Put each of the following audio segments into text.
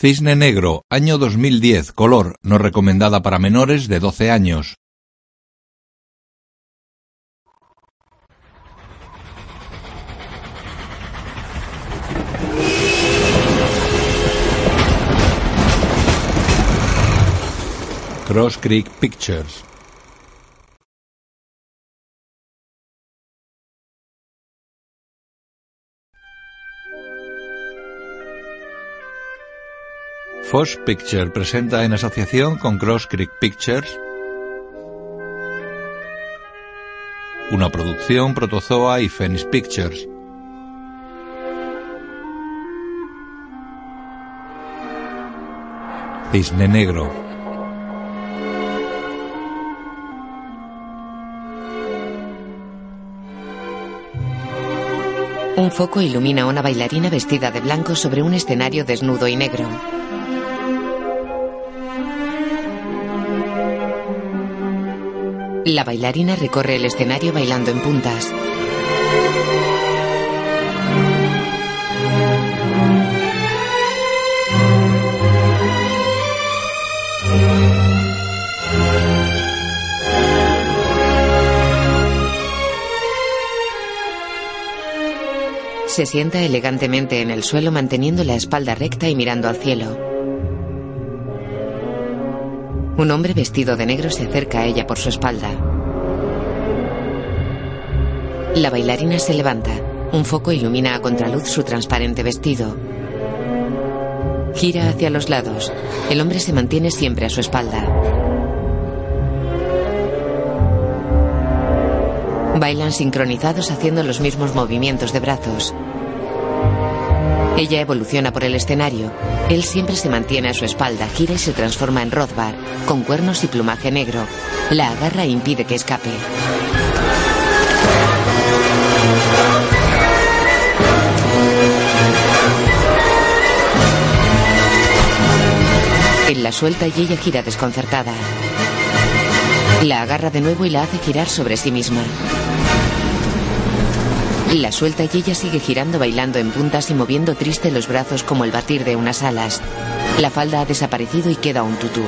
Cisne Negro, año 2010, color, no recomendada para menores de 12 años. Cross Creek Pictures. Fox Picture presenta en asociación con Cross Creek Pictures una producción Protozoa y Phoenix Pictures. Cisne Negro. Un foco ilumina a una bailarina vestida de blanco sobre un escenario desnudo y negro. La bailarina recorre el escenario bailando en puntas. Se sienta elegantemente en el suelo manteniendo la espalda recta y mirando al cielo. Un hombre vestido de negro se acerca a ella por su espalda. La bailarina se levanta. Un foco ilumina a contraluz su transparente vestido. Gira hacia los lados. El hombre se mantiene siempre a su espalda. Bailan sincronizados haciendo los mismos movimientos de brazos. Ella evoluciona por el escenario. Él siempre se mantiene a su espalda, gira y se transforma en Rothbard, con cuernos y plumaje negro. La agarra e impide que escape. Él la suelta y ella gira desconcertada. La agarra de nuevo y la hace girar sobre sí misma. La suelta y ella sigue girando bailando en puntas y moviendo triste los brazos como el batir de unas alas. La falda ha desaparecido y queda un tutú.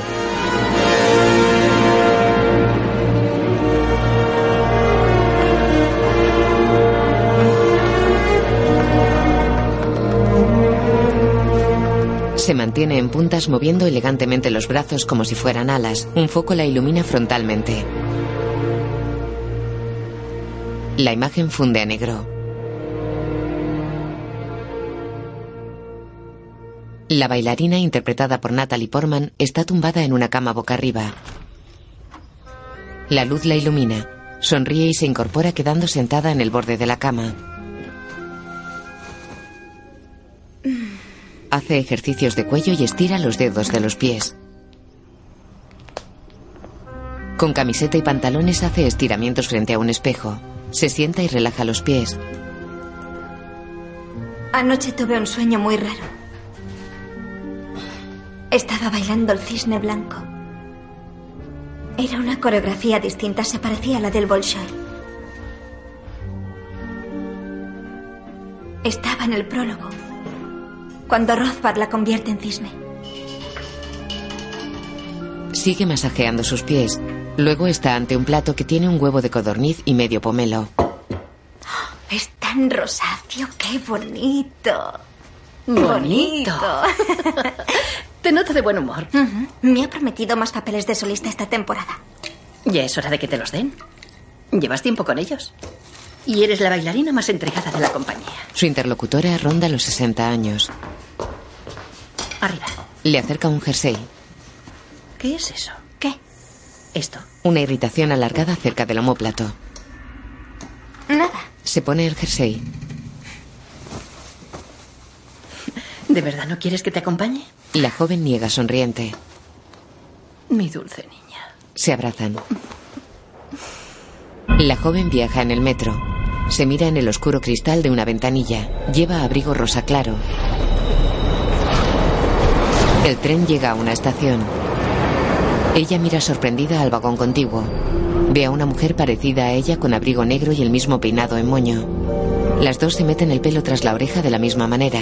Se mantiene en puntas moviendo elegantemente los brazos como si fueran alas. Un foco la ilumina frontalmente. La imagen funde a negro. La bailarina, interpretada por Natalie Portman, está tumbada en una cama boca arriba. La luz la ilumina. Sonríe y se incorpora quedando sentada en el borde de la cama. Hace ejercicios de cuello y estira los dedos de los pies. Con camiseta y pantalones hace estiramientos frente a un espejo. Se sienta y relaja los pies. Anoche tuve un sueño muy raro. Estaba bailando el cisne blanco. Era una coreografía distinta, se parecía a la del Bolshoi. Estaba en el prólogo, cuando Rothbard la convierte en cisne. Sigue masajeando sus pies. Luego está ante un plato que tiene un huevo de codorniz y medio pomelo. Es tan rosáceo, qué bonito. Bonito. Te noto de buen humor. Me ha prometido más papeles de solista esta temporada. Ya es hora de que te los den. Llevas tiempo con ellos. Y eres la bailarina más entregada de la compañía. Su interlocutora ronda los 60 años. Arriba. Le acerca un jersey. ¿Qué es eso? ¿Qué? Esto. Una irritación alargada cerca del omóplato. Nada. Se pone el jersey. ¿De verdad no quieres que te acompañe? La joven niega sonriente. Mi dulce niña. Se abrazan. La joven viaja en el metro. Se mira en el oscuro cristal de una ventanilla. Lleva abrigo rosa claro. El tren llega a una estación. Ella mira sorprendida al vagón contiguo. Ve a una mujer parecida a ella con abrigo negro y el mismo peinado en moño. Las dos se meten el pelo tras la oreja de la misma manera.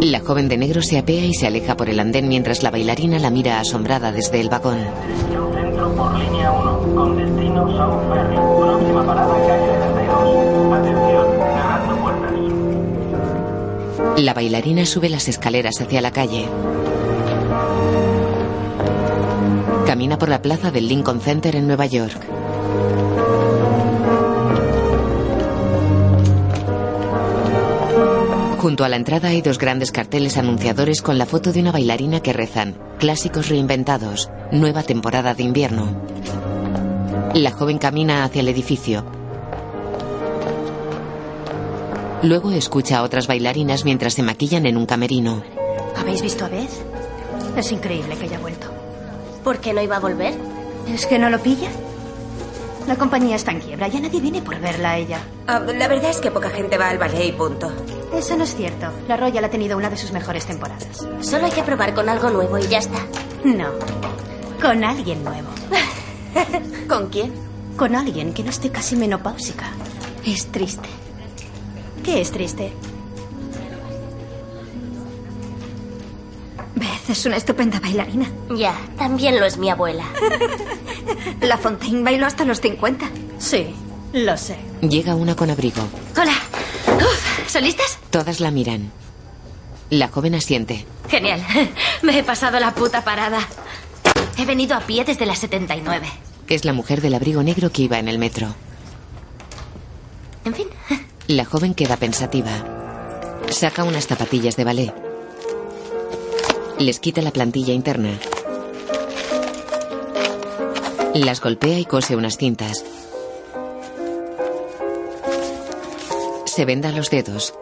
La joven de negro se apea y se aleja por el andén mientras la bailarina la mira asombrada desde el vagón. Centro por línea 1, con destino South Ferry. Próxima parada calle 32. Atención, cerrando puertas. La bailarina sube las escaleras hacia la calle. Camina por la plaza del Lincoln Center en Nueva York. Junto a la entrada hay dos grandes carteles anunciadores con la foto de una bailarina que rezan, clásicos reinventados, nueva temporada de invierno. La joven camina hacia el edificio. Luego escucha a otras bailarinas mientras se maquillan en un camerino. ¿Habéis visto a Beth? Es increíble que haya vuelto. ¿Por qué no iba a volver? ¿Es que no lo pilla? La compañía está en quiebra, ya nadie viene por verla a ella. Ah, la verdad es que poca gente va al ballet y punto. Eso no es cierto. La Royal ha tenido una de sus mejores temporadas. Solo hay que probar con algo nuevo y ya está. No, con alguien nuevo. ¿Con quién? Con alguien que no esté casi menopáusica. Es triste. ¿Qué es triste? Beth es una estupenda bailarina. Ya, también lo es mi abuela. La Fontaine bailó hasta los 50. Sí, lo sé. Llega una con abrigo. Hola. Uf, ¿Son listas? Todas la miran. La joven asiente. Genial. Me he pasado la puta parada. He venido a pie desde las 79. Es la mujer del abrigo negro que iba en el metro. En fin. La joven queda pensativa. Saca unas zapatillas de ballet. Les quita la plantilla interna. Las golpea y cose unas cintas. Se venda los dedos.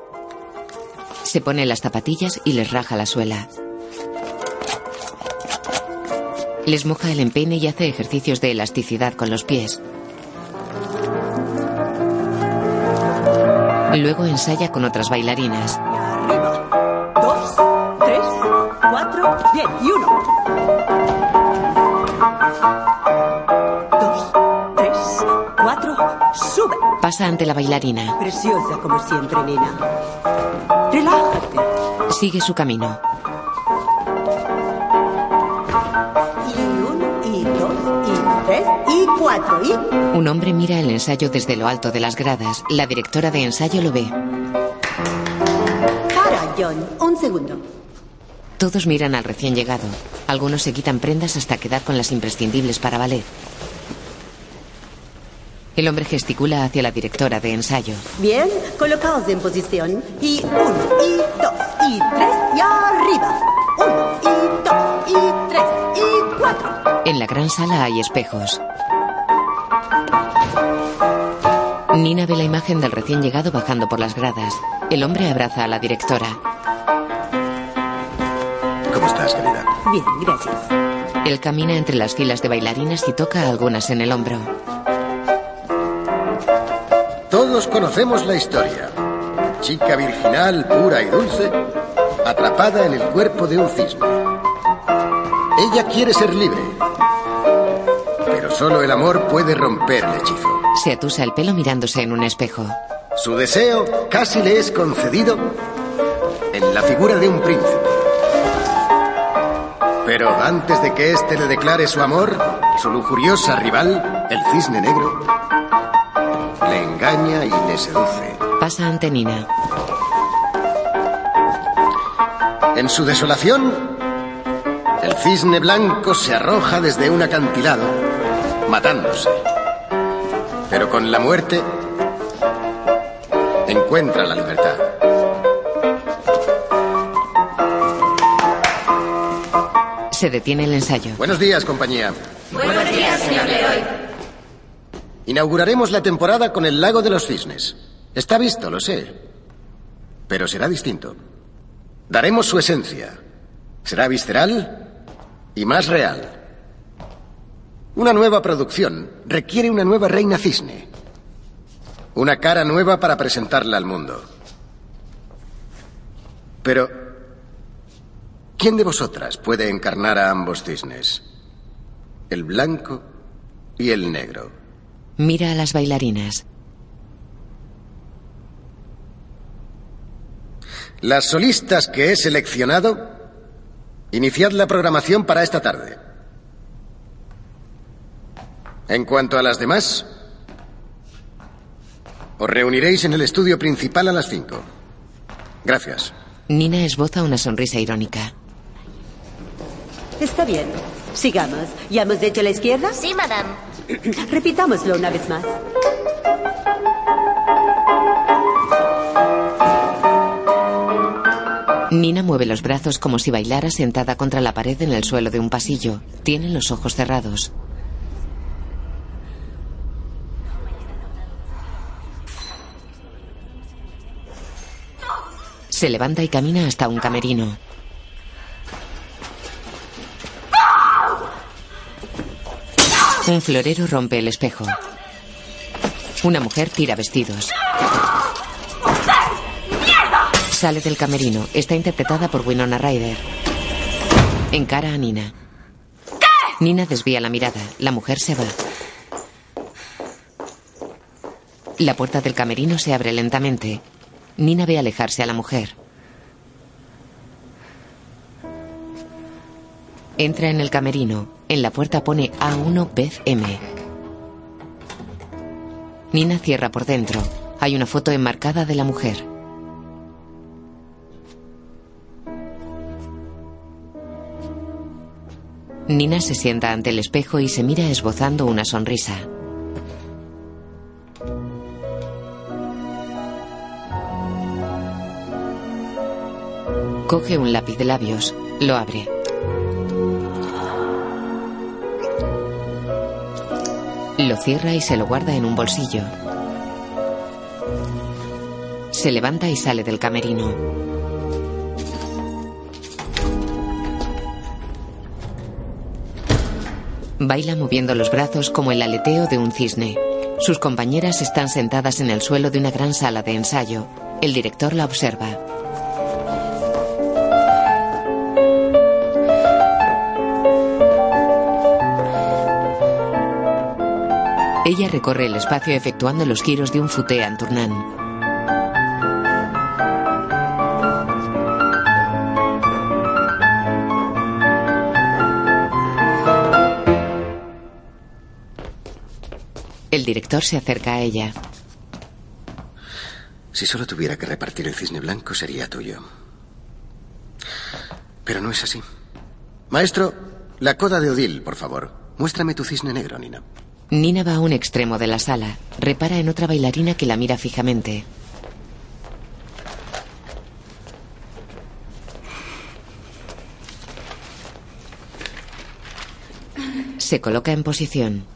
Se pone las zapatillas y les raja la suela. Les moja el empeine y hace ejercicios de elasticidad con los pies. Luego ensaya con otras bailarinas. Bien. Y uno. Dos, tres, cuatro. Sube. Pasa ante la bailarina. Preciosa como siempre, nena. Relájate. Sigue su camino. Y uno, y dos, y tres, y cuatro, y... Un hombre mira el ensayo desde lo alto de las gradas. La directora de ensayo lo ve. Para, John. Un segundo. Todos miran al recién llegado. Algunos se quitan prendas hasta quedar con las imprescindibles para ballet. El hombre gesticula hacia la directora de ensayo. Bien, colocaos en posición. Y uno, y dos, y tres, y arriba. Uno, y dos, y tres, y cuatro. En la gran sala hay espejos. Nina ve la imagen del recién llegado bajando por las gradas. El hombre abraza a la directora. ¿Cómo estás, querida? Bien, gracias. Él camina entre las filas de bailarinas y toca a algunas en el hombro. Todos conocemos la historia. Chica virginal, pura y dulce, atrapada en el cuerpo de un cisne. Ella quiere ser libre, pero solo el amor puede romper el hechizo. Se atusa el pelo mirándose en un espejo. Su deseo casi le es concedido en la figura de un príncipe. Pero antes de que éste le declare su amor, su lujuriosa rival, el cisne negro, le engaña y le seduce. Pasa ante Nina. En su desolación, el cisne blanco se arroja desde un acantilado, matándose. Pero con la muerte, encuentra la libertad. Se detiene el ensayo. Buenos días, compañía. Buenos días, señor Leroy. Inauguraremos la temporada con el lago de los cisnes. Está visto, lo sé. Pero será distinto. Daremos su esencia. Será visceral y más real. Una nueva producción requiere una nueva reina cisne. Una cara nueva para presentarla al mundo. Pero, ¿quién de vosotras puede encarnar a ambos cisnes? El blanco y el negro. Mira a las bailarinas. Las solistas que he seleccionado, iniciad la programación para esta tarde. En cuanto a las demás, os reuniréis en el estudio principal a las 5. Gracias. Nina esboza una sonrisa irónica. Está bien. Sigamos. ¿Ya hemos hecho la izquierda? Sí, madame. Repitámoslo una vez más. Nina mueve los brazos como si bailara sentada contra la pared en el suelo de un pasillo. Tiene los ojos cerrados. Se levanta y camina hasta un camerino. Un florero rompe el espejo. Una mujer tira vestidos. Sale del camerino. Está interpretada por Winona Ryder. Encara a Nina. Nina desvía la mirada. La mujer se va. La puerta del camerino se abre lentamente. Nina ve alejarse a la mujer. Entra en el camerino. En la puerta pone A1 Beth M. Nina cierra por dentro. Hay una foto enmarcada de la mujer. Nina se sienta ante el espejo y se mira esbozando una sonrisa. Coge un lápiz de labios, lo abre. Lo cierra y se lo guarda en un bolsillo. Se levanta y sale del camerino. Baila moviendo los brazos como el aleteo de un cisne. Sus compañeras están sentadas en el suelo de una gran sala de ensayo. El director la observa. Ella recorre el espacio efectuando los giros de un futé en tournant. El director se acerca a ella. Si solo tuviera que repartir el cisne blanco sería tuyo. Pero no es así. Maestro, la coda de Odil, por favor. Muéstrame tu cisne negro, Nina. Nina va a un extremo de la sala. Repara en otra bailarina que la mira fijamente. Se coloca en posición.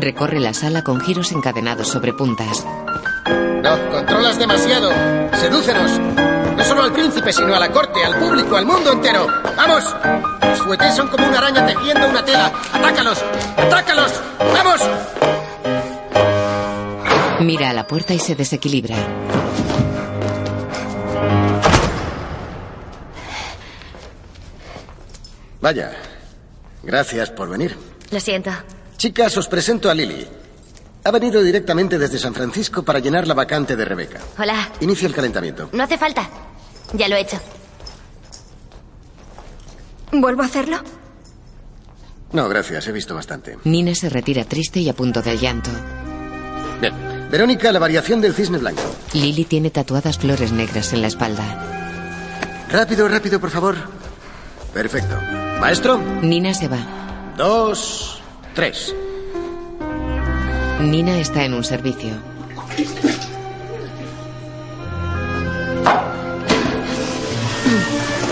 Recorre la sala con giros encadenados sobre puntas. No, controlas demasiado. Sedúcenos. No solo al príncipe, sino a la corte, al público, al mundo entero. ¡Vamos! Los fuetés son como una araña tejiendo una tela. ¡Atácalos! ¡Atácalos! ¡Vamos! Mira a la puerta y se desequilibra. Vaya. Gracias por venir. Lo siento. Chicas, os presento a Lily. Ha venido directamente desde San Francisco para llenar la vacante de Rebeca. Hola. Inicia el calentamiento. No hace falta. Ya lo he hecho. ¿Vuelvo a hacerlo? No, gracias, he visto bastante. Nina se retira triste y a punto del llanto. Bien. Verónica, la variación del cisne blanco. Lily tiene tatuadas flores negras en la espalda. Rápido, rápido, por favor. Perfecto. Maestro. Nina se va. Dos, tres. Nina está en un servicio.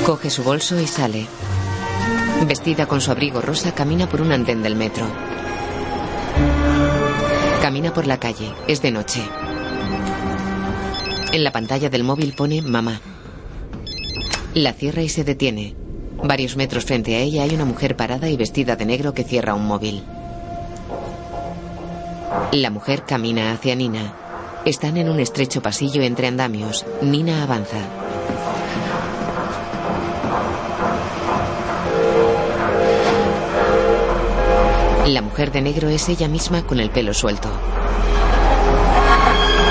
Coge su bolso y sale. Vestida con su abrigo rosa, camina por un andén del metro. Camina por la calle. Es de noche. En la pantalla del móvil pone mamá. La cierra y se detiene. Varios metros frente a ella hay una mujer parada y vestida de negro que cierra un móvil. La mujer camina hacia Nina. Están en un estrecho pasillo entre andamios. Nina avanza. La mujer de negro es ella misma con el pelo suelto.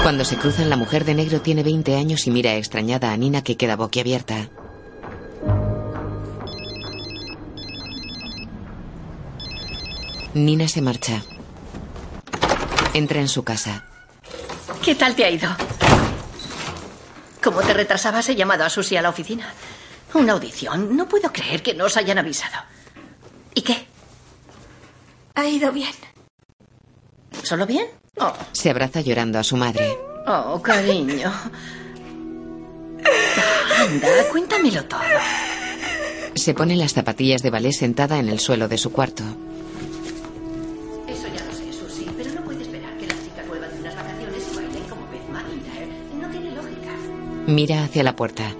Cuando se cruzan, la mujer de negro tiene 20 años y mira extrañada a Nina que queda boquiabierta. Nina se marcha. Entra en su casa. ¿Qué tal te ha ido? Como te retrasabas, he llamado a Susie a la oficina. Una audición. No puedo creer que no hayan avisado. ¿Y qué? Ha ido bien. ¿Solo bien? Oh, Se abraza llorando a su madre. oh cariño. Anda, cuéntamelo todo. Se pone las zapatillas de ballet sentada en el suelo de su cuarto. Eso ya lo sé, Susie, pero no puede esperar que las chicas vuelvan de unas vacaciones y bailen como Beth McIntyre. No tiene lógica. Mira hacia la puerta.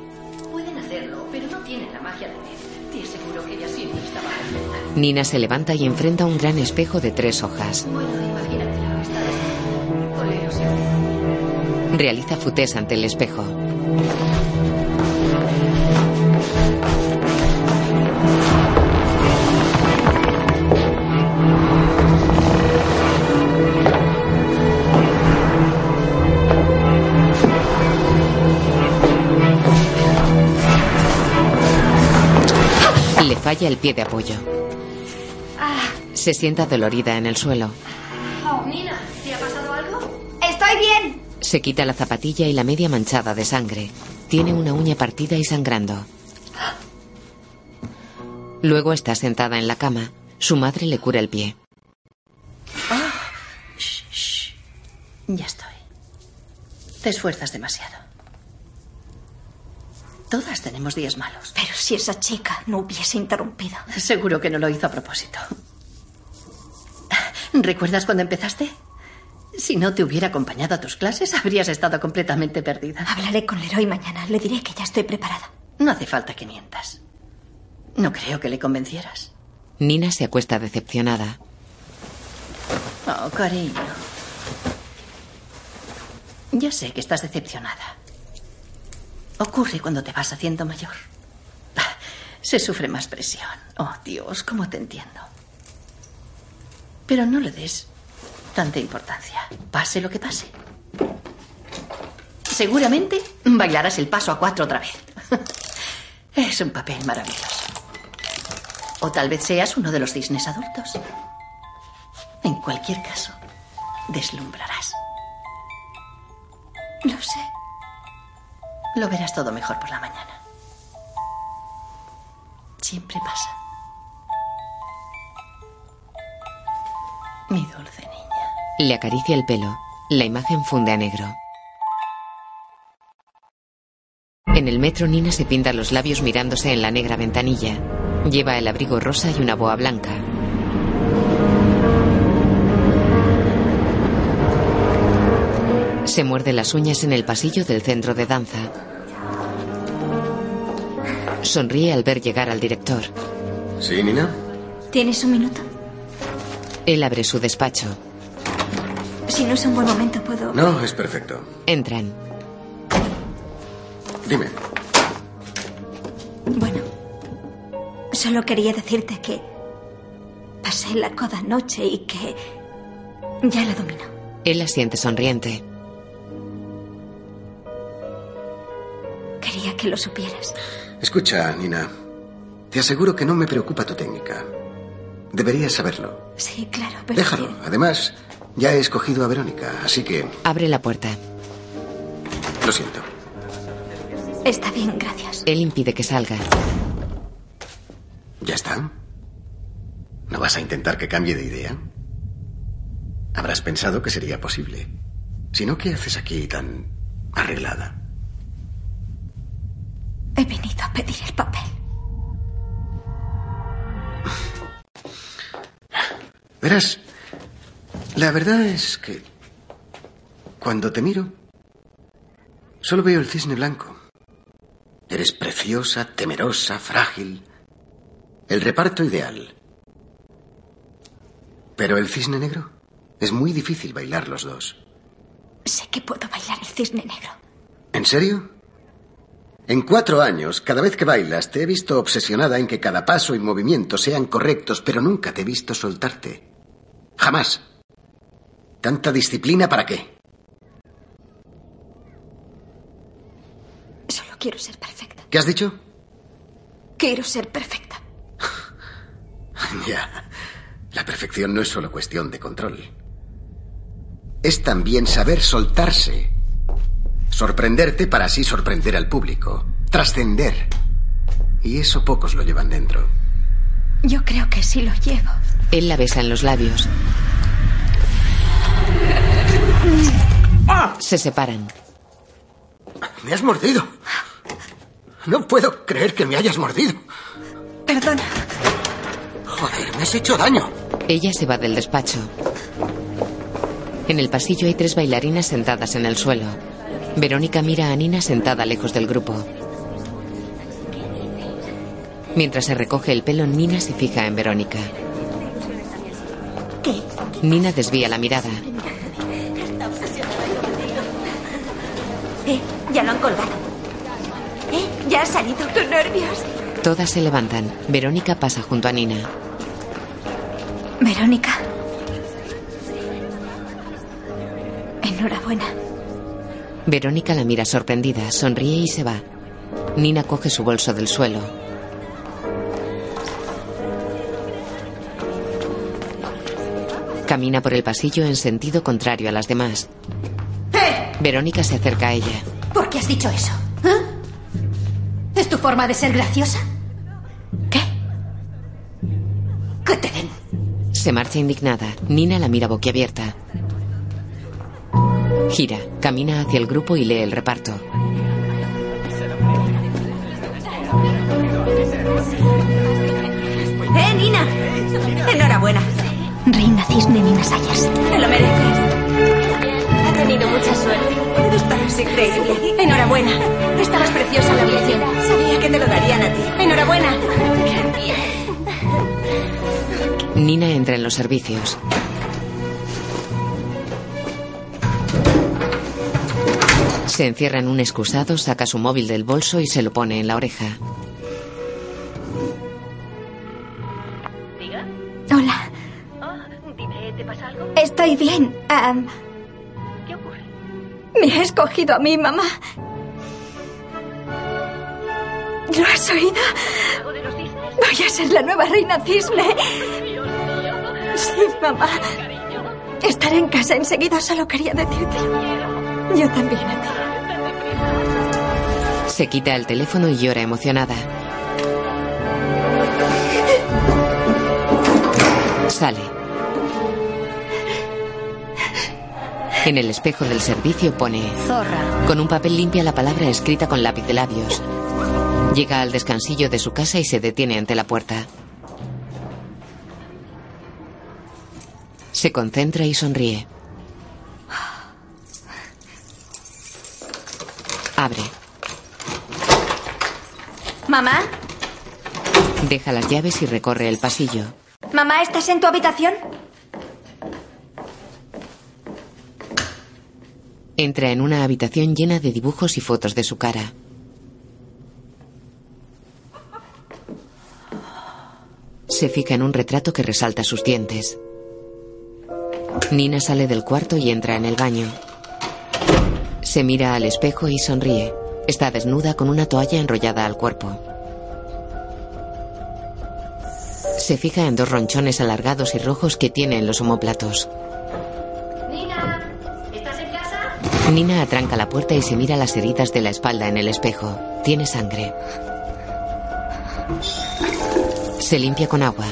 Nina se levanta y enfrenta un gran espejo de tres hojas. Realiza futés ante el espejo. Falla el pie de apoyo. Se sienta dolorida en el suelo. Oh, Nina, ¿te ha pasado algo? Estoy bien. Se quita la zapatilla y la media manchada de sangre. Tiene una uña partida y sangrando. Luego está sentada en la cama. Su madre le cura el pie. Shh, shh. Ya estoy. Te esfuerzas demasiado. Todas tenemos días malos. Pero si esa chica no hubiese interrumpido. Seguro que no lo hizo a propósito. ¿Recuerdas cuando empezaste? Si no te hubiera acompañado a tus clases, habrías estado completamente perdida. Hablaré con Leroy mañana. Le diré que ya estoy preparada. No hace falta que mientas. No creo que le convencieras. Nina se acuesta decepcionada. Oh, cariño. Ya sé que estás decepcionada. Ocurre cuando te vas haciendo mayor. Se sufre más presión. Oh, Dios, cómo te entiendo. Pero no le des tanta importancia. Pase lo que pase. Seguramente bailarás el paso a cuatro otra vez. Es un papel maravilloso. O tal vez seas uno de los cisnes adultos. En cualquier caso, deslumbrarás. Lo sé. Lo verás todo mejor por la mañana. Siempre pasa. Mi dulce niña. Le acaricia el pelo. La imagen funde a negro. En el metro Nina se pinta los labios mirándose en la negra ventanilla. Lleva el abrigo rosa y una boa blanca. Se muerde las uñas en el pasillo del centro de danza. Sonríe al ver llegar al director. ¿Sí, Nina? ¿Tienes un minuto? Él abre su despacho. Si no es un buen momento, puedo. No, es perfecto. Entran. Dime. Bueno, solo quería decirte que pasé la coda noche y que ya la domino. Él asiente sonriente. Quería que lo supieras. Escucha, Nina. Te aseguro que no me preocupa tu técnica. Deberías saberlo. Sí, claro, pero. Déjalo. Además, ya he escogido a Verónica, así que Abre la puerta. lo siento. Está bien, gracias. Él impide que salga. ¿Ya está? ¿No vas a intentar que cambie de idea? Habrás pensado que sería posible. Si no, ¿qué haces aquí tan arreglada? He venido a pedir el papel. Verás, la verdad es que cuando te miro, solo veo el cisne blanco. Eres preciosa, temerosa, frágil. El reparto ideal. Pero el cisne negro es muy difícil bailar los dos. Sé que puedo bailar el cisne negro. ¿En serio? En cuatro años, cada vez que bailas, te he visto obsesionada en que cada paso y movimiento sean correctos, pero nunca te he visto soltarte. Jamás. ¿Tanta disciplina para qué? Solo quiero ser perfecta. ¿Qué has dicho? Quiero ser perfecta. ya. La perfección no es solo cuestión de control. Es también saber soltarse Sorprenderte para así sorprender al público. Trascender. Y eso pocos lo llevan dentro. Yo creo que sí lo llevo. Él la besa en los labios. Se separan. Me has mordido. No puedo creer que me hayas mordido. Perdona. Joder, me has hecho daño. Ella se va del despacho. En el pasillo hay tres bailarinas sentadas en el suelo. Verónica mira a Nina sentada lejos del grupo. Mientras se recoge el pelo, Nina se fija en Verónica. ¿Qué? Nina desvía la mirada. Eh, ya lo han colgado. Eh, ya ha salido. ¡Qué nervios! Todas se levantan. Verónica pasa junto a Nina. Verónica. Enhorabuena. Verónica la mira sorprendida, sonríe y se va. Nina coge su bolso del suelo. Camina por el pasillo en sentido contrario a las demás. Verónica se acerca a ella. ¿Por qué has dicho eso? ¿Eh? ¿Es tu forma de ser graciosa? ¿Qué? ¿Qué te den? Se marcha indignada. Nina la mira boquiabierta. Gira, camina hacia el grupo y lee el reparto. ¡Eh, Nina! Enhorabuena. Reina Cisne Nina Sayas. Te lo mereces. Ha tenido mucha suerte. Estabas increíble. Enhorabuena. Estabas preciosa en la audición. Sabía que te lo darían a ti. Enhorabuena. Nina entra en los servicios. Se encierra en un excusado, saca su móvil del bolso y se lo pone en la oreja. ¿Diga? Hola. Oh, dime, ¿te pasa algo? Estoy bien. ¿Qué ocurre? me ha escogido a mi mamá. ¿Lo has oído? Voy a ser la nueva reina cisne. Sí, mamá. Estaré en casa enseguida, solo quería decírtelo. Yo también a ti. Se quita el teléfono y llora emocionada. Sale. En el espejo del servicio pone Zorra. Con un papel limpia la palabra escrita con lápiz de labios. Llega al descansillo de su casa y se detiene ante la puerta. Se concentra y sonríe. Abre. Mamá, Deja las llaves y recorre el pasillo. mamá, ¿estás en tu habitación? Entra en una habitación llena de dibujos y fotos de su cara. Se fija en un retrato que resalta sus dientes. Nina sale del cuarto y entra en el baño. Se mira al espejo y sonríe. Está desnuda con una toalla enrollada al cuerpo. Se fija en dos ronchones alargados y rojos que tiene en los omóplatos. Nina, ¿estás en casa? Nina atranca la puerta y se mira las heridas de la espalda en el espejo. Tiene sangre. Se limpia con agua.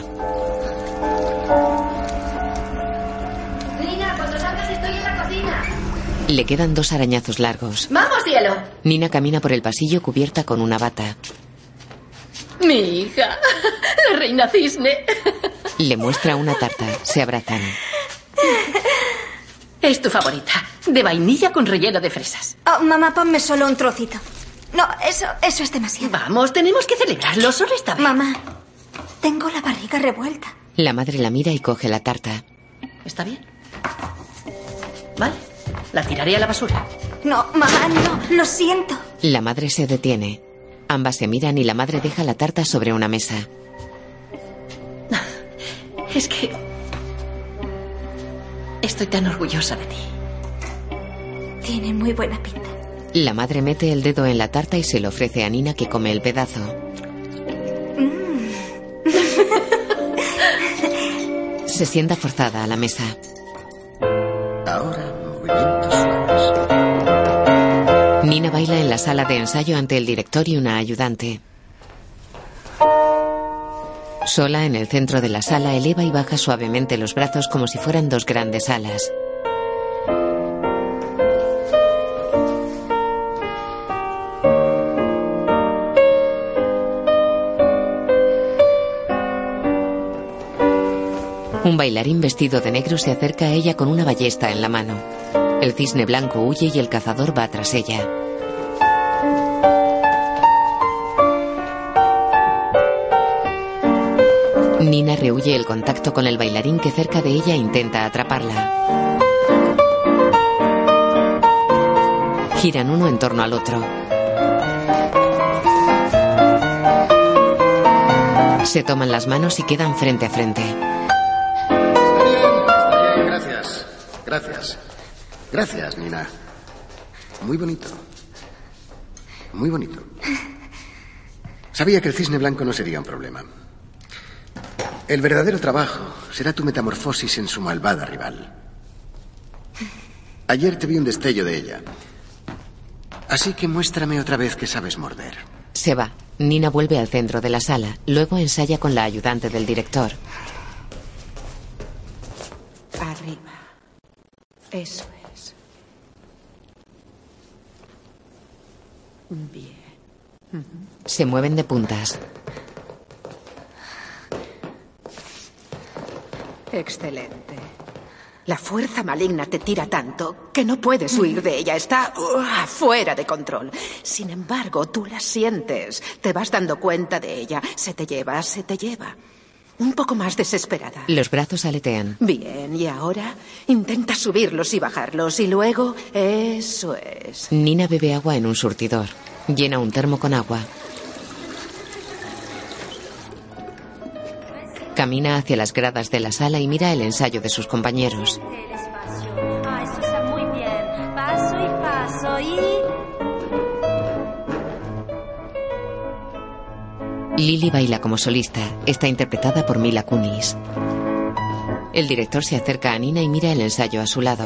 Le quedan dos arañazos largos. ¡Vamos, cielo! Nina camina por el pasillo cubierta con una bata. Mi hija, la reina cisne. Le muestra una tarta. Se abrazan. Es tu favorita. De vainilla con relleno de fresas. Oh, mamá, ponme solo un trocito. No, eso, eso es demasiado. Vamos, tenemos que celebrarlo. Solo esta vez. Mamá, tengo la barriga revuelta. La madre la mira y coge la tarta. ¿Está bien? Vale. La tiraré a la basura. No, mamá, no, lo siento. La madre se detiene. Ambas se miran y la madre deja la tarta sobre una mesa. Es que... Estoy tan orgullosa de ti. Tiene muy buena pinta. La madre mete el dedo en la tarta y se lo ofrece a Nina que come el pedazo. Se sienta forzada a la mesa. Ahora, Nina baila en la sala de ensayo ante el director y una ayudante. Sola en el centro de la sala eleva y baja suavemente los brazos como si fueran dos grandes alas. Un bailarín vestido de negro se acerca a ella con una ballesta en la mano. El cisne blanco huye y el cazador va tras ella. Nina rehuye el contacto con el bailarín que cerca de ella intenta atraparla. Giran uno en torno al otro. Se toman las manos y quedan frente a frente. Gracias. Gracias. Nina. Muy bonito. Muy bonito. Sabía que el cisne blanco no sería un problema. El verdadero trabajo será tu metamorfosis en su malvada rival. Ayer te vi un destello de ella. Así que muéstrame otra vez que sabes morder. Se va. Nina vuelve al centro de la sala. Luego ensaya con la ayudante del director. Arriba. Eso es. Bien. Se mueven de puntas. Excelente. La fuerza maligna te tira tanto que no puedes huir de ella. Está uh, fuera de control. Sin embargo, tú la sientes. Te vas dando cuenta de ella. Se te lleva, se te lleva. Un poco más desesperada. Los brazos aletean. Bien, y ahora intenta subirlos y bajarlos. Y luego, eso es. Nina bebe agua en un surtidor. Llena un termo con agua. Camina hacia las gradas de la sala y mira el ensayo de sus compañeros. El espacio. Ah, eso está muy bien. Paso y paso y... Lily baila como solista. Está interpretada por Mila Kunis. El director se acerca a Nina y mira el ensayo a su lado.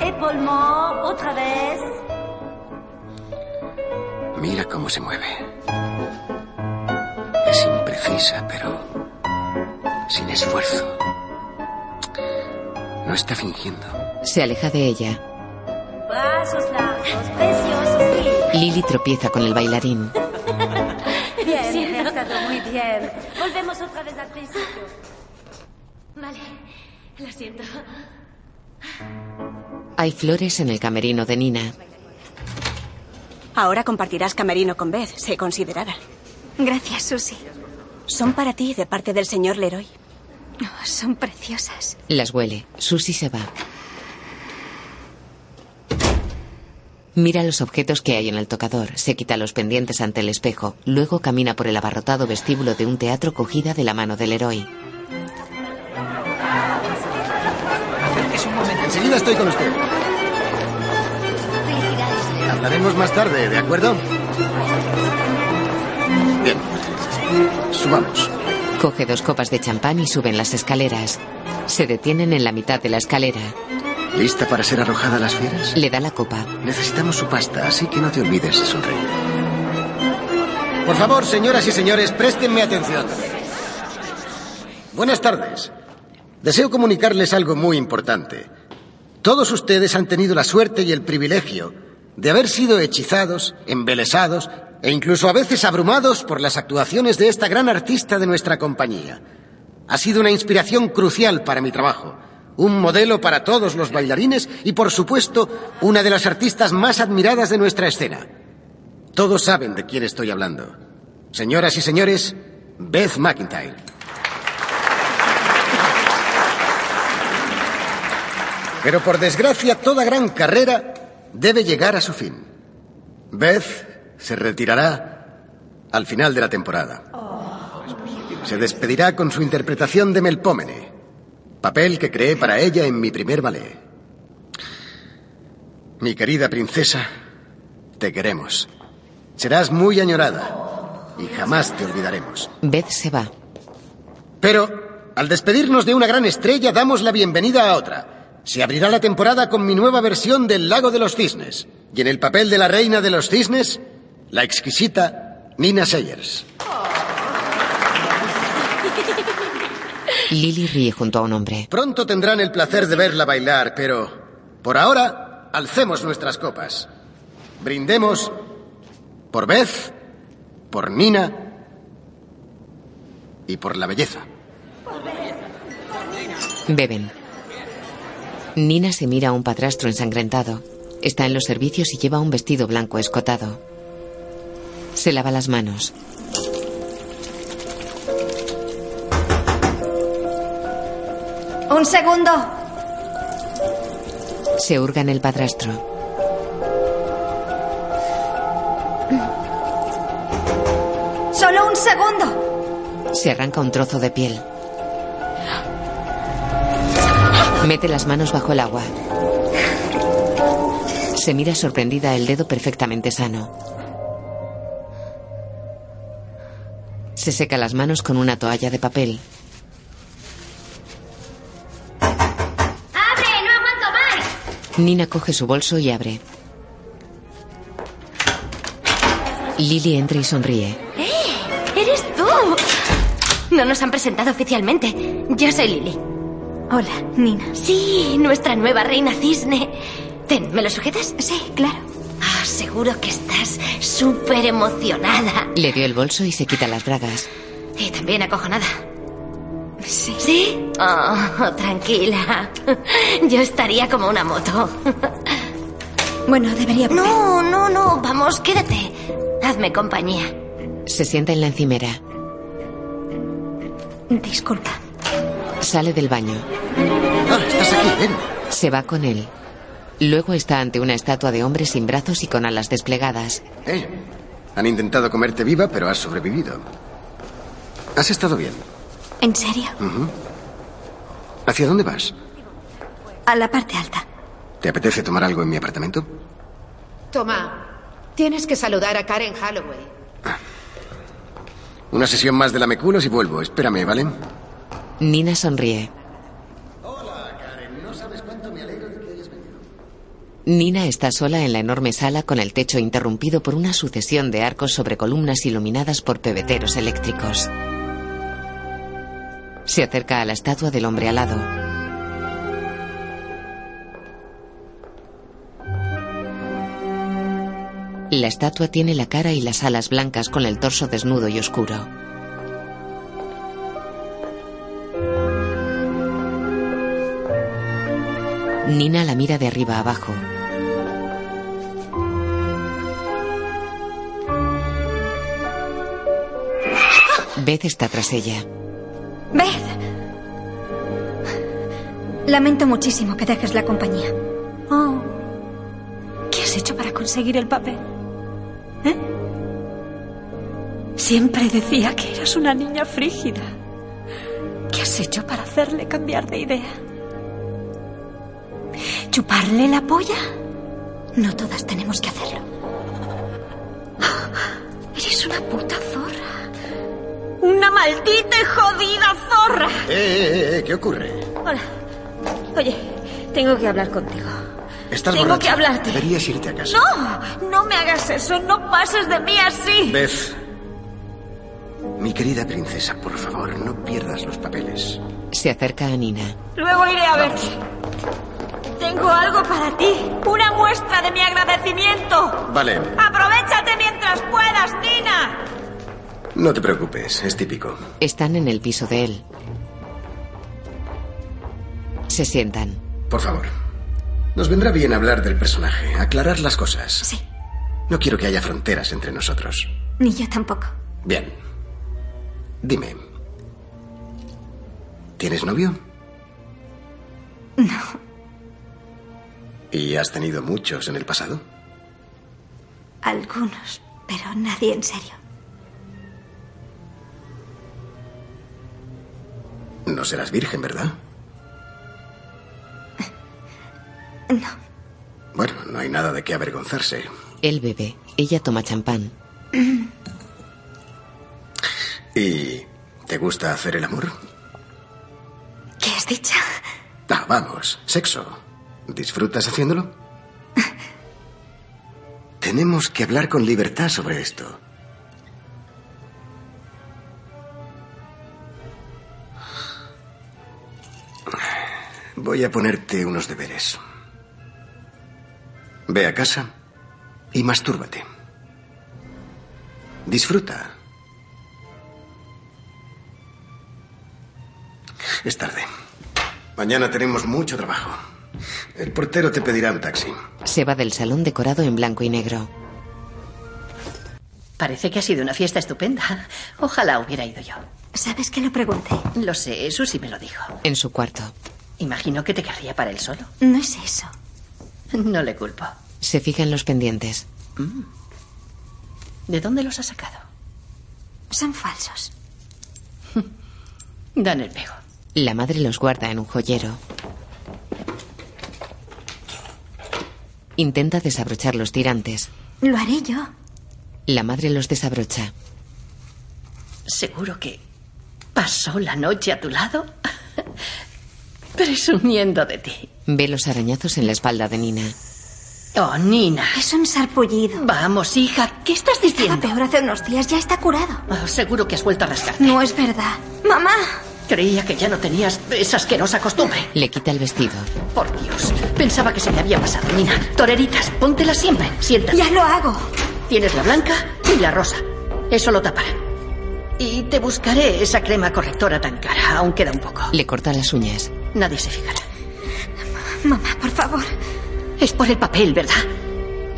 Épaulement, otra vez. Mira cómo se mueve. Es imprecisa, pero sin esfuerzo. No está fingiendo. Se aleja de ella. Brazos largos, preciosos, sí. Lily tropieza con el bailarín. Bien, ha estado muy bien. Volvemos otra vez al principio. Vale, lo siento. Hay flores en el camerino de Nina. Ahora compartirás camerino con Beth, sé considerada. Gracias, Susie. Son para ti de parte del señor Leroy. Oh, son preciosas. Las huele. Susie se va. Mira los objetos que hay en el tocador, se quita los pendientes ante el espejo, luego camina por el abarrotado vestíbulo de un teatro cogida de la mano del héroe. Enseguida estoy con usted. Hablaremos más tarde, ¿de acuerdo? Bien. Subamos. Coge dos copas de champán y suben las escaleras. Se detienen en la mitad de la escalera. ¿Lista para ser arrojada a las fieras? Le da la copa. Necesitamos su pasta, así que no te olvides de sonreír. Por favor, señoras y señores, préstenme atención. Buenas tardes. Deseo comunicarles algo muy importante. Todos ustedes han tenido la suerte y el privilegio de haber sido hechizados, embelesados e incluso a veces abrumados por las actuaciones de esta gran artista de nuestra compañía. Ha sido una inspiración crucial para mi trabajo, un modelo para todos los bailarines y, por supuesto, una de las artistas más admiradas de nuestra escena. Todos saben de quién estoy hablando. Señoras y señores, Beth McIntyre. Pero por desgracia, toda gran carrera debe llegar a su fin. Beth se retirará al final de la temporada. Se despedirá con su interpretación de Melpómene, papel que creé para ella en mi primer ballet. Mi querida princesa, te queremos. Serás muy añorada y jamás te olvidaremos. Beth se va. Pero, al despedirnos de una gran estrella, damos la bienvenida a otra. Se abrirá la temporada con mi nueva versión del Lago de los Cisnes. Y en el papel de la reina de los cisnes, la exquisita Nina Sayers. Lily ríe junto a un hombre. Pronto tendrán el placer de verla bailar, pero por ahora, alcemos nuestras copas. Brindemos por Beth, por Nina y por la belleza. Beben. Nina se mira a un padrastro ensangrentado. Está en los servicios y lleva un vestido blanco escotado. Se lava las manos. Un segundo. Se hurga en el padrastro. Solo un segundo. Se arranca un trozo de piel. Mete las manos bajo el agua. Se mira sorprendida el dedo perfectamente sano. Se seca las manos con una toalla de papel. Nina coge su bolso y abre. Lily entra y sonríe. ¡Eh! ¡Eres tú! No nos han presentado oficialmente. Yo soy Lily. Hola, Nina. Sí, nuestra nueva reina cisne. Ten, ¿me lo sujetas? Sí, claro. Ah, seguro que estás súper emocionada. Le dio el bolso y se quita las bragas. Y también acojonada. Sí. ¿Sí? Oh, tranquila. Yo estaría como una moto. Bueno, debería... No, no, no. Vamos, quédate. Hazme compañía. Se sienta en la encimera. Disculpa. Sale del baño. Ah, estás aquí, ven. Se va con él. Luego está ante una estatua de hombre sin brazos y con alas desplegadas. Eh, han intentado comerte viva, pero has sobrevivido. Has estado bien. ¿En serio? ¿Hacia dónde vas? A la parte alta. ¿Te apetece tomar algo en mi apartamento? Toma, tienes que saludar a Karen Holloway. Una sesión más de la meculos y vuelvo. Espérame, ¿vale? Nina sonríe. No sabes cuánto me alegro de que hayas venido. Nina está sola en la enorme sala con el techo interrumpido por una sucesión de arcos sobre columnas iluminadas por pebeteros eléctricos. Se acerca a la estatua del hombre alado. La estatua tiene la cara y las alas blancas con el torso desnudo y oscuro. Nina la mira de arriba abajo. Beth está tras ella. Beth. Lamento muchísimo que dejes la compañía. Oh. ¿Qué has hecho para conseguir el papel? ¿Eh? Siempre decía que eras una niña frígida. ¿Qué has hecho para hacerle cambiar de idea? ¿Chuparle la polla? No todas tenemos que hacerlo. Eres una puta zorra. Una maldita y jodida zorra. Eh, eh, eh, ¿qué ocurre? Hola. Oye, tengo que hablar contigo. Estás Tengo borracha. que hablarte. Deberías irte a casa. No, no me hagas eso. No pases de mí así. Beth. Mi querida princesa, por favor, no pierdas los papeles. Se acerca a Nina. Luego iré a verte. Tengo algo para ti. Una muestra de mi agradecimiento. Vale, Aprovechate mientras puedas, Nina. No te preocupes, es típico. Están en el piso de él. Se sientan. Por favor. Nos vendrá bien hablar del personaje, aclarar las cosas. Sí. No quiero que haya fronteras entre nosotros. Ni yo tampoco. Bien. Dime. ¿Tienes novio? No. ¿Y has tenido muchos en el pasado? Algunos, pero nadie en serio. No serás virgen, ¿verdad? No. Bueno, no hay nada de qué avergonzarse. Él bebe. Ella toma champán. ¿Y te gusta hacer el amor? ¿Qué has dicho? Ah, vamos, sexo. ¿Disfrutas haciéndolo? Tenemos que hablar con libertad sobre esto. Voy a ponerte unos deberes. Ve a casa y mastúrbate. Disfruta. Es tarde. Mañana tenemos mucho trabajo. El portero te pedirá un taxi. Se va del salón decorado en blanco y negro. Parece que ha sido una fiesta estupenda. Ojalá hubiera ido yo. ¿Sabes que lo pregunté? Lo sé, Susi me lo dijo. En su cuarto. Imagino que te querría para él solo. No es eso. No le culpo. Se fija en los pendientes. Mm. ¿De dónde los ha sacado? Son falsos. Dan el pego. La madre los guarda en un joyero. Intenta desabrochar los tirantes. Lo haré yo. La madre los desabrocha. ¿Seguro que pasó la noche a tu lado? Presumiendo de ti. Ve los arañazos en la espalda de Nina. Oh, Nina. Es un sarpullido. Vamos, hija, ¿qué estás diciendo? Estaba peor hace unos días, ya está curado. Oh, seguro que has vuelto a rascar. No es verdad. ¡Mamá! Creía que ya no tenías esa asquerosa costumbre. Le quita el vestido. Por Dios, pensaba que se le había pasado. Nina, toreritas, póntelas siempre. Siéntate. Ya lo hago. Tienes la blanca y la rosa. Eso lo tapará. Y te buscaré esa crema correctora tan cara. Aún queda un poco. Le corta las uñas. Nadie se fijará. Mamá, por favor. Es por el papel, ¿verdad?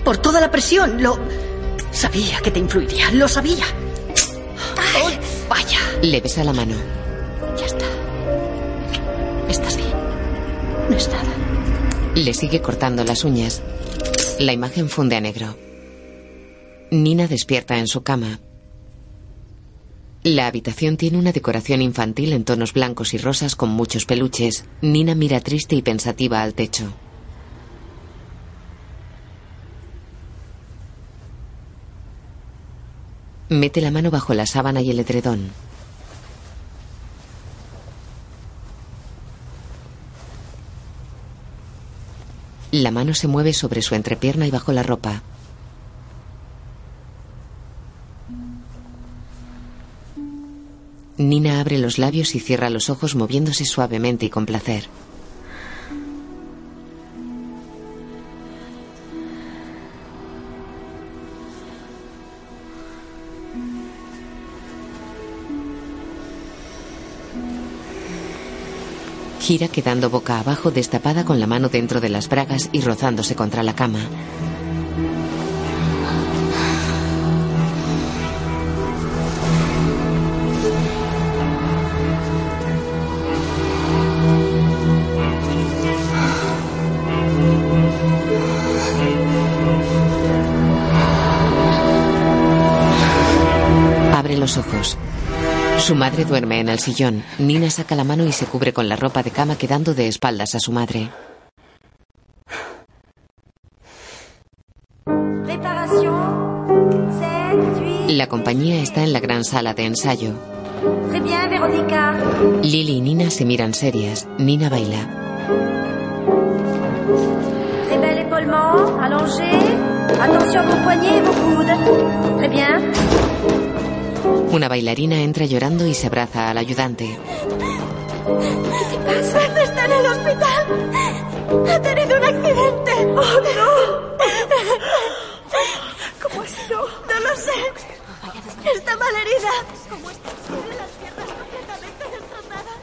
Por toda la presión. Lo... Sabía que te influiría. Lo sabía. Oh, vaya. Le besa la mano. Ya está. ¿Estás bien? No es nada. Le sigue cortando las uñas. La imagen funde a negro. Nina despierta en su cama. La habitación tiene una decoración infantil en tonos blancos y rosas con muchos peluches. Nina mira triste y pensativa al techo. Mete la mano bajo la sábana y el edredón. La mano se mueve sobre su entrepierna y bajo la ropa. Nina abre los labios y cierra los ojos moviéndose suavemente y con placer. Gira quedando boca abajo destapada con la mano dentro de las bragas y rozándose contra la cama. Madre duerme en el sillón. Nina saca la mano y se cubre con la ropa de cama quedando de espaldas a su madre. Préparation. 7, 8. La compañía está en la gran sala de ensayo. Lily y Nina se miran serias. Nina baila. Très bel épaulement. Allongé. Attention à vos poignets et vos coudes. Très bien. Una bailarina entra llorando y se abraza al ayudante. ¿Qué pasa? Está en el hospital. Ha tenido un accidente. ¡Oh, no! ¿Cómo ha sido? No lo sé. Está mal herida. ¿Cómo está? Tiene las piernas completamente destrozadas.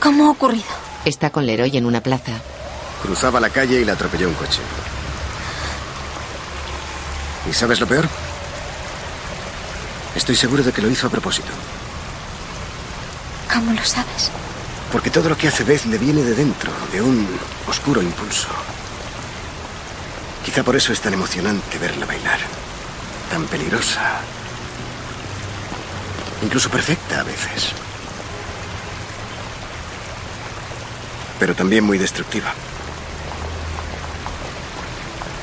¿Cómo ha ocurrido? Está con Leroy en una plaza. Cruzaba la calle y la atropelló un coche. ¿Y sabes lo peor? Estoy seguro de que lo hizo a propósito. ¿Cómo lo sabes? Porque todo lo que hace Beth le viene de dentro, de un oscuro impulso. Quizá por eso es tan emocionante verla bailar. Tan peligrosa. Incluso perfecta a veces. Pero también muy destructiva.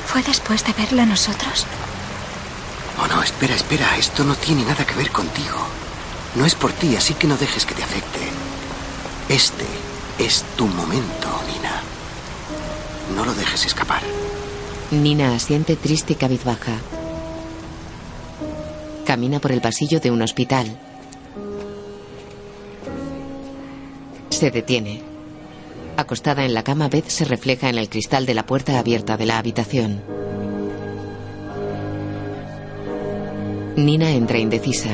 ¿Fue después de verla nosotros? Oh, no, espera, espera. Esto no tiene nada que ver contigo. No es por ti, así que no dejes que te afecte. Este es tu momento, Nina. No lo dejes escapar. Nina asiente triste y cabizbaja. Camina por el pasillo de un hospital. Se detiene. Acostada en la cama, Beth se refleja en el cristal de la puerta abierta de la habitación. Nina entra indecisa.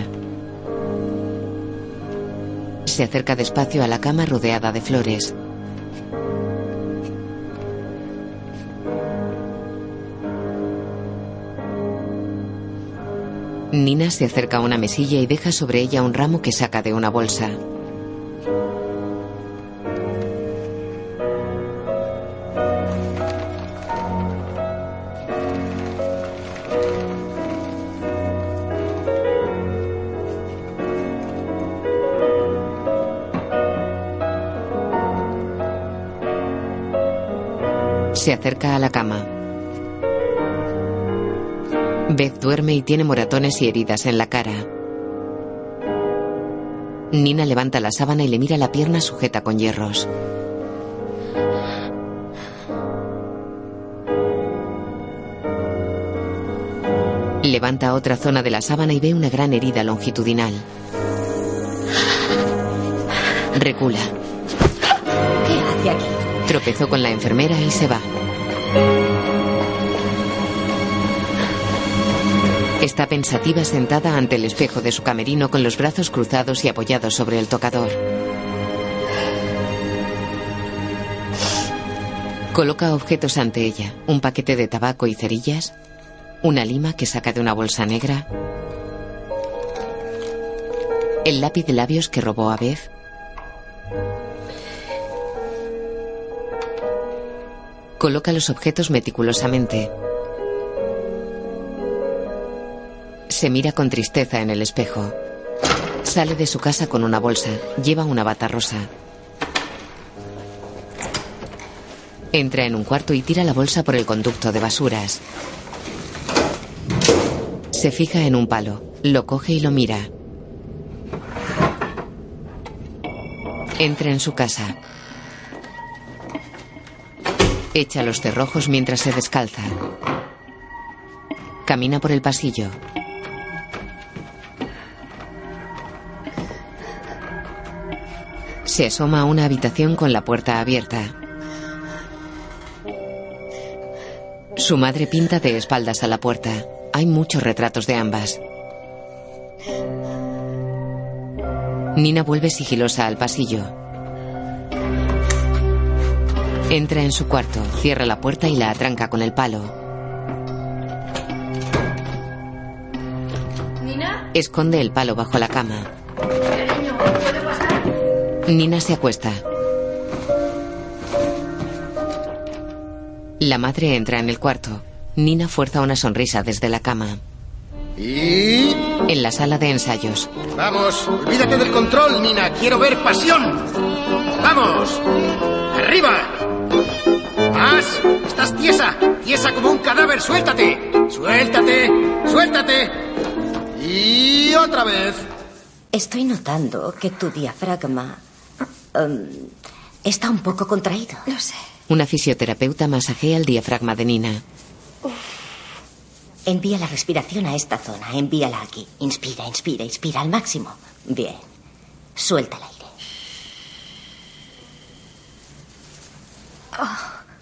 Se acerca despacio a la cama rodeada de flores. Nina se acerca a una mesilla y deja sobre ella un ramo que saca de una bolsa. Se acerca a la cama. Beth duerme y tiene moratones y heridas en la cara. Nina levanta la sábana y le mira la pierna sujeta con hierros. Levanta otra zona de la sábana y ve una gran herida longitudinal. Recula. ¿Qué hace aquí? Tropezó con la enfermera y se va. Está pensativa sentada ante el espejo de su camerino con los brazos cruzados y apoyados sobre el tocador. Coloca objetos ante ella, un paquete de tabaco y cerillas, una lima que saca de una bolsa negra, el lápiz de labios que robó a Beth, Coloca los objetos meticulosamente. Se mira con tristeza en el espejo. Sale de su casa con una bolsa. Lleva una bata rosa. Entra en un cuarto y tira la bolsa por el conducto de basuras. Se fija en un palo. Lo coge y lo mira. Entra en su casa. Echa los cerrojos mientras se descalza. Camina por el pasillo. Se asoma a una habitación con la puerta abierta. Su madre pinta de espaldas a la puerta. Hay muchos retratos de ambas. Nina vuelve sigilosa al pasillo. Entra en su cuarto, cierra la puerta y la atranca con el palo. ¿Nina? Esconde el palo bajo la cama. Cariño, ¿puede pasar? Nina se acuesta. La madre entra en el cuarto. Nina fuerza una sonrisa desde la cama. Y... En la sala de ensayos, Vamos, olvídate del control, Nina. Quiero ver pasión. Vamos. Arriba. Más. Estás tiesa. Tiesa como un cadáver. Suéltate. Suéltate. Suéltate. Y otra vez. Estoy notando que tu diafragma em, está un poco contraído. Lo sé. una fisioterapeuta masajea el diafragma de Nina. Envía la respiración a esta zona. Envíala aquí. Inspira, inspira, inspira al máximo. Bien. Suelta el aire.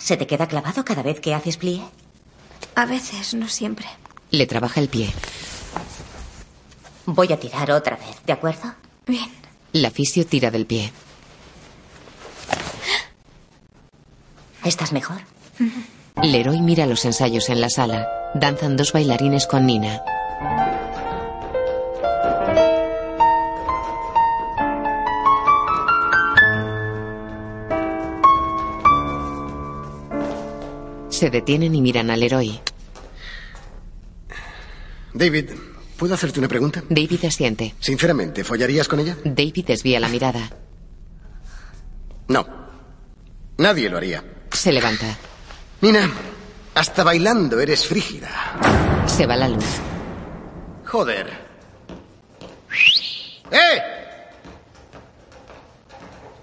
¿Se te queda clavado cada vez que haces plié? A veces, no siempre. Le trabaja el pie. Voy a tirar otra vez, ¿de acuerdo? Bien. La fisio tira del pie. ¿Estás mejor? Leroy mira los ensayos en la sala. Danzan dos bailarines con Nina. Se detienen y miran al Leroy. David, ¿puedo hacerte una pregunta? David asiente. Sinceramente, ¿follarías con ella? David desvía la mirada. No. Nadie lo haría. Se levanta. Nina, Hasta bailando eres frígida. Se va la luz. Joder. ¡Eh!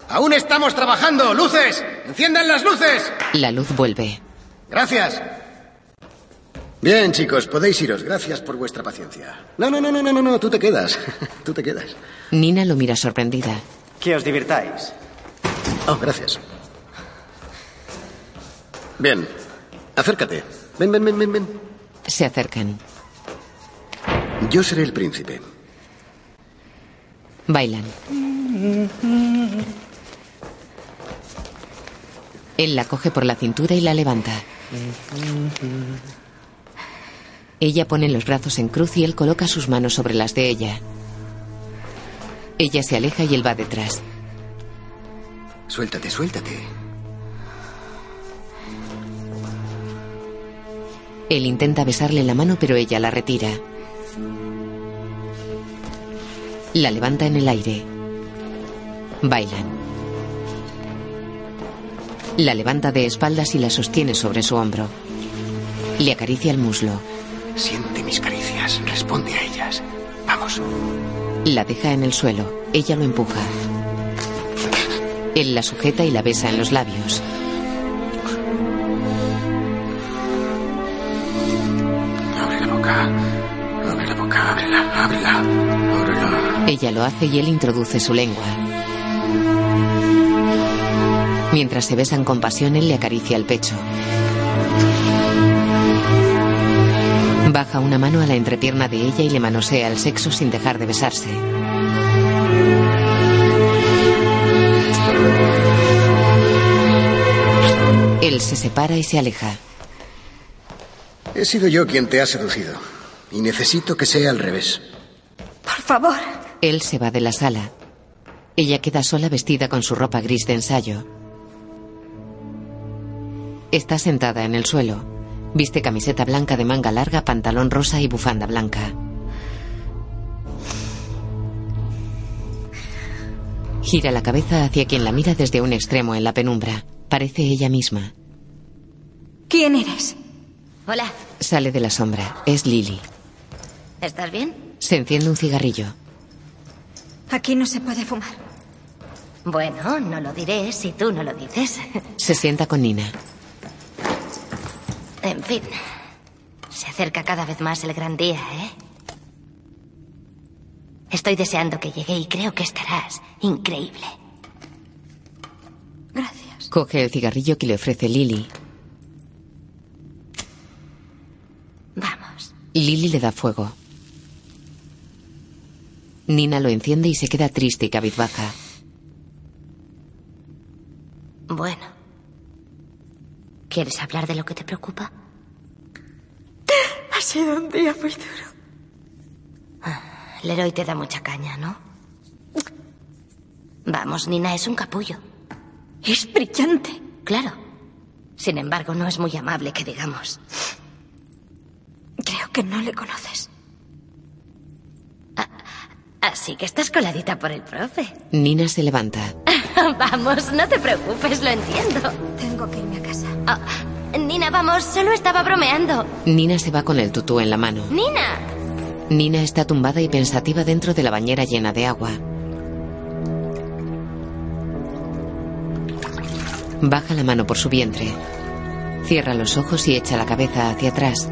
¡Aún estamos trabajando! ¡Luces! ¡Enciendan las luces! La luz vuelve. Gracias. Bien, chicos, podéis iros. Gracias por vuestra paciencia. No, no, no, no, no, no, no. tú te quedas. tú te quedas. Nina lo mira sorprendida. Que os divirtáis. Oh, gracias. Bien. Acércate. Ven, ven, ven, ven, ven. Se acercan. Yo seré el príncipe. Bailan. Él la coge por la cintura y la levanta. Ella pone los brazos en cruz y él coloca sus manos sobre las de ella. Ella se aleja y él va detrás. Suéltate, suéltate. Él intenta besarle la mano, pero ella la retira. La levanta en el aire. Bailan. La levanta de espaldas y la sostiene sobre su hombro. Le acaricia el muslo. Siente mis caricias. Responde a ellas. Vamos. La deja en el suelo. Ella lo empuja. Él la sujeta y la besa en los labios. Abre la boca. Abre la boca. Ábrela. Ábrela. Ábrela. Ella lo hace y él introduce su lengua. Mientras se besan con pasión, él le acaricia el pecho. Baja una mano a la entrepierna de ella y le manosea el sexo sin dejar de besarse. Él se separa y se aleja. He sido yo quien te ha seducido. Y necesito que sea al revés. Por favor. Él se va de la sala. Ella queda sola vestida con su ropa gris de ensayo. Está sentada en el suelo. Viste camiseta blanca de manga larga, pantalón rosa y bufanda blanca. Gira la cabeza hacia quien la mira desde un extremo en la penumbra. Parece ella misma. ¿Quién eres? Hola, Sale de la sombra. Es Lily. ¿estás bien? Se enciende un cigarrillo. Aquí no se puede fumar. Bueno, no lo diré si tú no lo dices. Se sienta con Nina. En fin, se acerca cada vez más el gran día, ¿eh? Estoy deseando que llegue y creo que estarás increíble. Coge el cigarrillo que le ofrece Lily. Vamos. Lily le da fuego. Nina lo enciende y se queda triste y cabizbaja. Bueno. ¿Quieres hablar de lo que te preocupa? Ha sido un día muy duro. Leroy te da mucha caña, ¿no? Vamos, Nina es un capullo. Es brillante. Claro. Sin embargo, no es muy amable, que digamos. Creo que no le conoces. Así que estás coladita por el profe. Nina se levanta. vamos, no te preocupes, lo entiendo. Tengo que irme a casa. Ah, Nina, vamos, solo estaba bromeando. Nina se va con el tutú en la mano. Nina. Nina está tumbada y pensativa dentro de la bañera llena de agua. Baja la mano por su vientre. Cierra los ojos y echa la cabeza hacia atrás.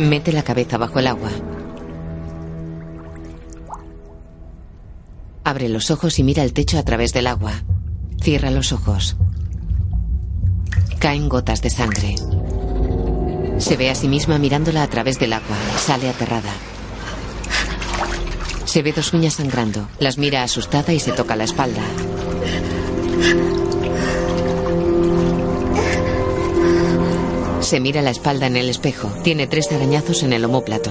Mete la cabeza bajo el agua. Abre los ojos y mira el techo a través del agua. Cierra los ojos. Caen gotas de sangre. Se ve a sí misma mirándola a través del agua. Sale aterrada. Se ve dos uñas sangrando. Las mira asustada y se toca la espalda. Se mira la espalda en el espejo. Tiene tres arañazos en el omóplato.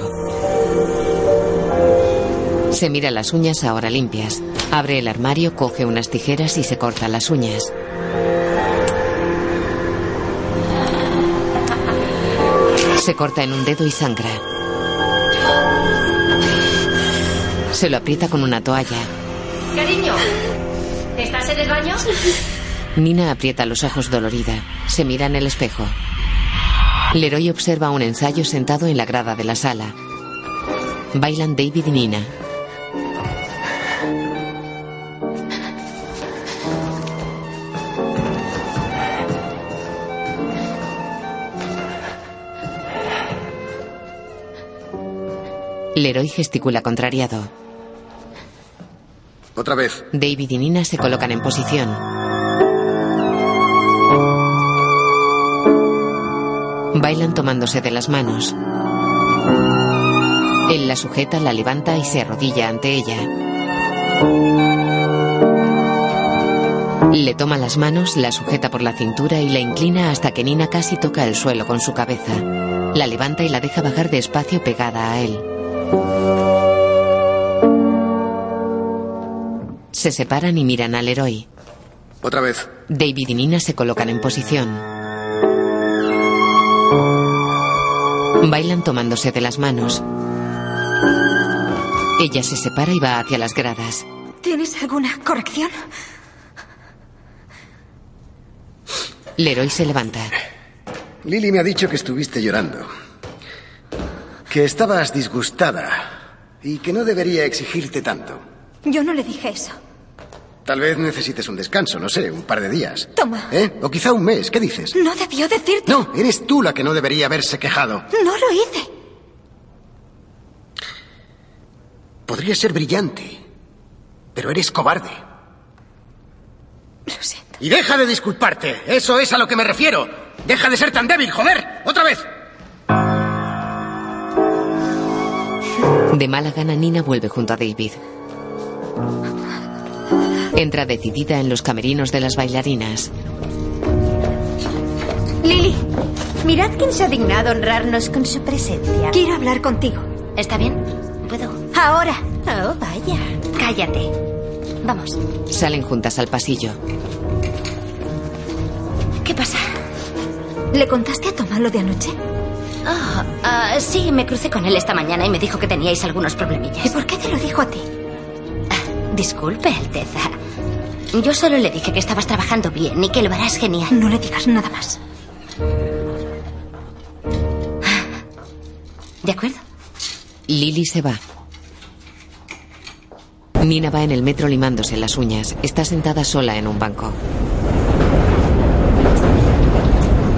Se mira las uñas ahora limpias. Abre el armario, coge unas tijeras y se corta las uñas. Se Se corta en un dedo y sangra. Se lo aprieta con una toalla. Cariño, ¿estás en el baño? Nina aprieta los ojos dolorida. Se mira en el espejo. Leroy observa un ensayo sentado en la grada de la sala. Bailan David y Nina. Leroy gesticula contrariado. Otra vez. David y Nina se colocan en posición. Bailan tomándose de las manos. Él la sujeta, la levanta y se arrodilla ante ella. Le toma las manos, la sujeta por la cintura y la inclina hasta que Nina casi toca el suelo con su cabeza. La levanta y la deja bajar despacio pegada a él. Se separan y miran al héroe. Otra vez. David y Nina se colocan en posición. Bailan tomándose de las manos. Ella se separa y va hacia las gradas. ¿Tienes alguna corrección? Leroy se levanta. Lily me ha dicho que estuviste llorando. Que estabas disgustada y que no debería exigirte tanto. Yo no le dije eso. Tal vez necesites un descanso, no sé, un par de días. Toma. ¿Eh? O quizá un mes, ¿qué dices? No debió decirte. No, eres tú la que no debería haberse quejado. No lo hice. Podría ser brillante, pero eres cobarde. Lo siento. Y deja de disculparte, eso es a lo que me refiero. Deja de ser tan débil, joder. Otra vez. De mala gana, Nina vuelve junto a David. Entra decidida en los camerinos de las bailarinas. Lily, mirad quién se ha dignado honrarnos con su presencia. Quiero hablar contigo. ¿Está bien? ¿Puedo? Ahora. Oh, vaya. Cállate. Vamos. Salen juntas al pasillo. ¿Qué pasa? ¿Le contaste a Tomás lo de anoche? Ah, ah, sí, me crucé con él esta mañana y me dijo que teníais algunos problemillas. ¿Y por qué te lo dijo a ti? Disculpe, Alteza. Yo solo le dije que estabas trabajando bien y que lo harás genial. No le digas nada más. ¿De acuerdo? Lily se va. Nina va en el metro limándose las uñas. Está sentada sola en un banco.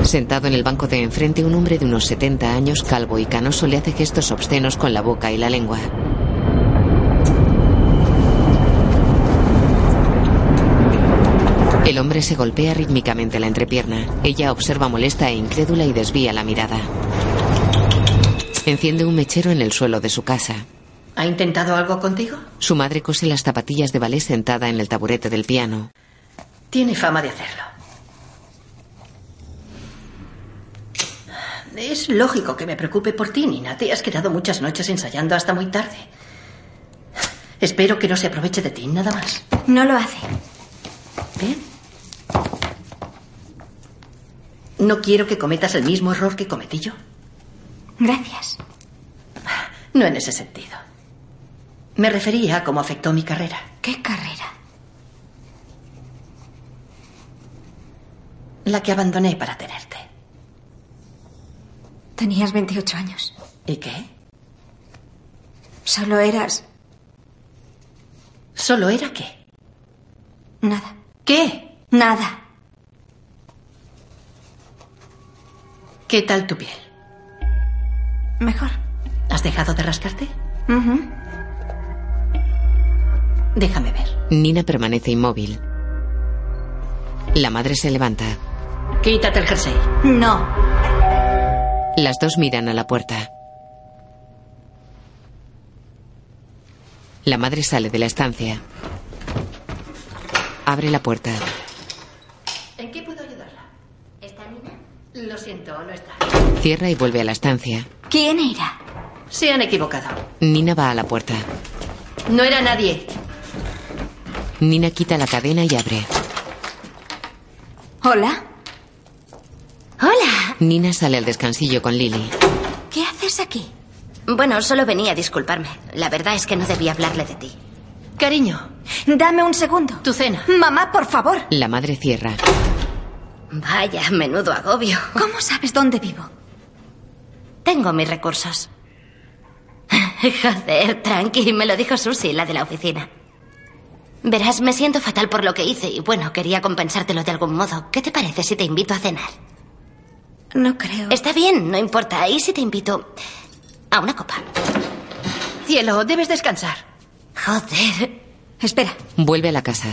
Sentado en el banco de enfrente, un hombre de unos 70 años, calvo y canoso, le hace gestos obscenos con la boca y la lengua. El hombre se golpea rítmicamente la entrepierna. Ella observa molesta e incrédula y desvía la mirada. Enciende un mechero en el suelo de su casa. ¿Ha intentado algo contigo? Su madre cose las zapatillas de ballet sentada en el taburete del piano. Tiene fama de hacerlo. Es lógico que me preocupe por ti, Nina. Te has quedado muchas noches ensayando hasta muy tarde. Espero que no se aproveche de ti, nada más. No lo hace. Bien. No quiero que cometas el mismo error que cometí yo. Gracias. No en ese sentido. Me refería a cómo afectó mi carrera. ¿Qué carrera? La que abandoné para tenerte. Tenías 28 años. ¿Y qué? Solo eras... ¿Solo era qué? Nada. ¿Qué? Nada. ¿Qué tal tu piel? Mejor. ¿Has dejado de rascarte? Déjame ver. Nina permanece inmóvil. La madre se levanta. Quítate el jersey. No. Las dos miran a la puerta. La madre sale de la estancia. Abre la puerta. ¿En qué puedo ayudarla? ¿Está Nina? Lo siento, no está. Cierra y vuelve a la estancia. ¿Quién era? Se han equivocado. Nina va a la puerta. No era nadie. Nina quita la cadena y abre. Hola. Hola. Nina sale al descansillo con Lily. Bueno, solo venía a disculparme. La verdad es que no debía hablarle de ti. Cariño, Dame un segundo. tu cena. Mamá, por favor. La madre cierra. Vaya, menudo agobio. ¿Cómo sabes dónde vivo? Tengo mis recursos. Joder, tranqui, me lo dijo Susie, la de la oficina. Verás, me siento fatal por lo que hice y bueno, quería compensártelo de algún modo. ¿Qué te parece si te invito a cenar? No creo. Está bien, no importa. ¿Y si te invito a una copa? Cielo, debes descansar. Joder. Espera, Vuelve a la casa.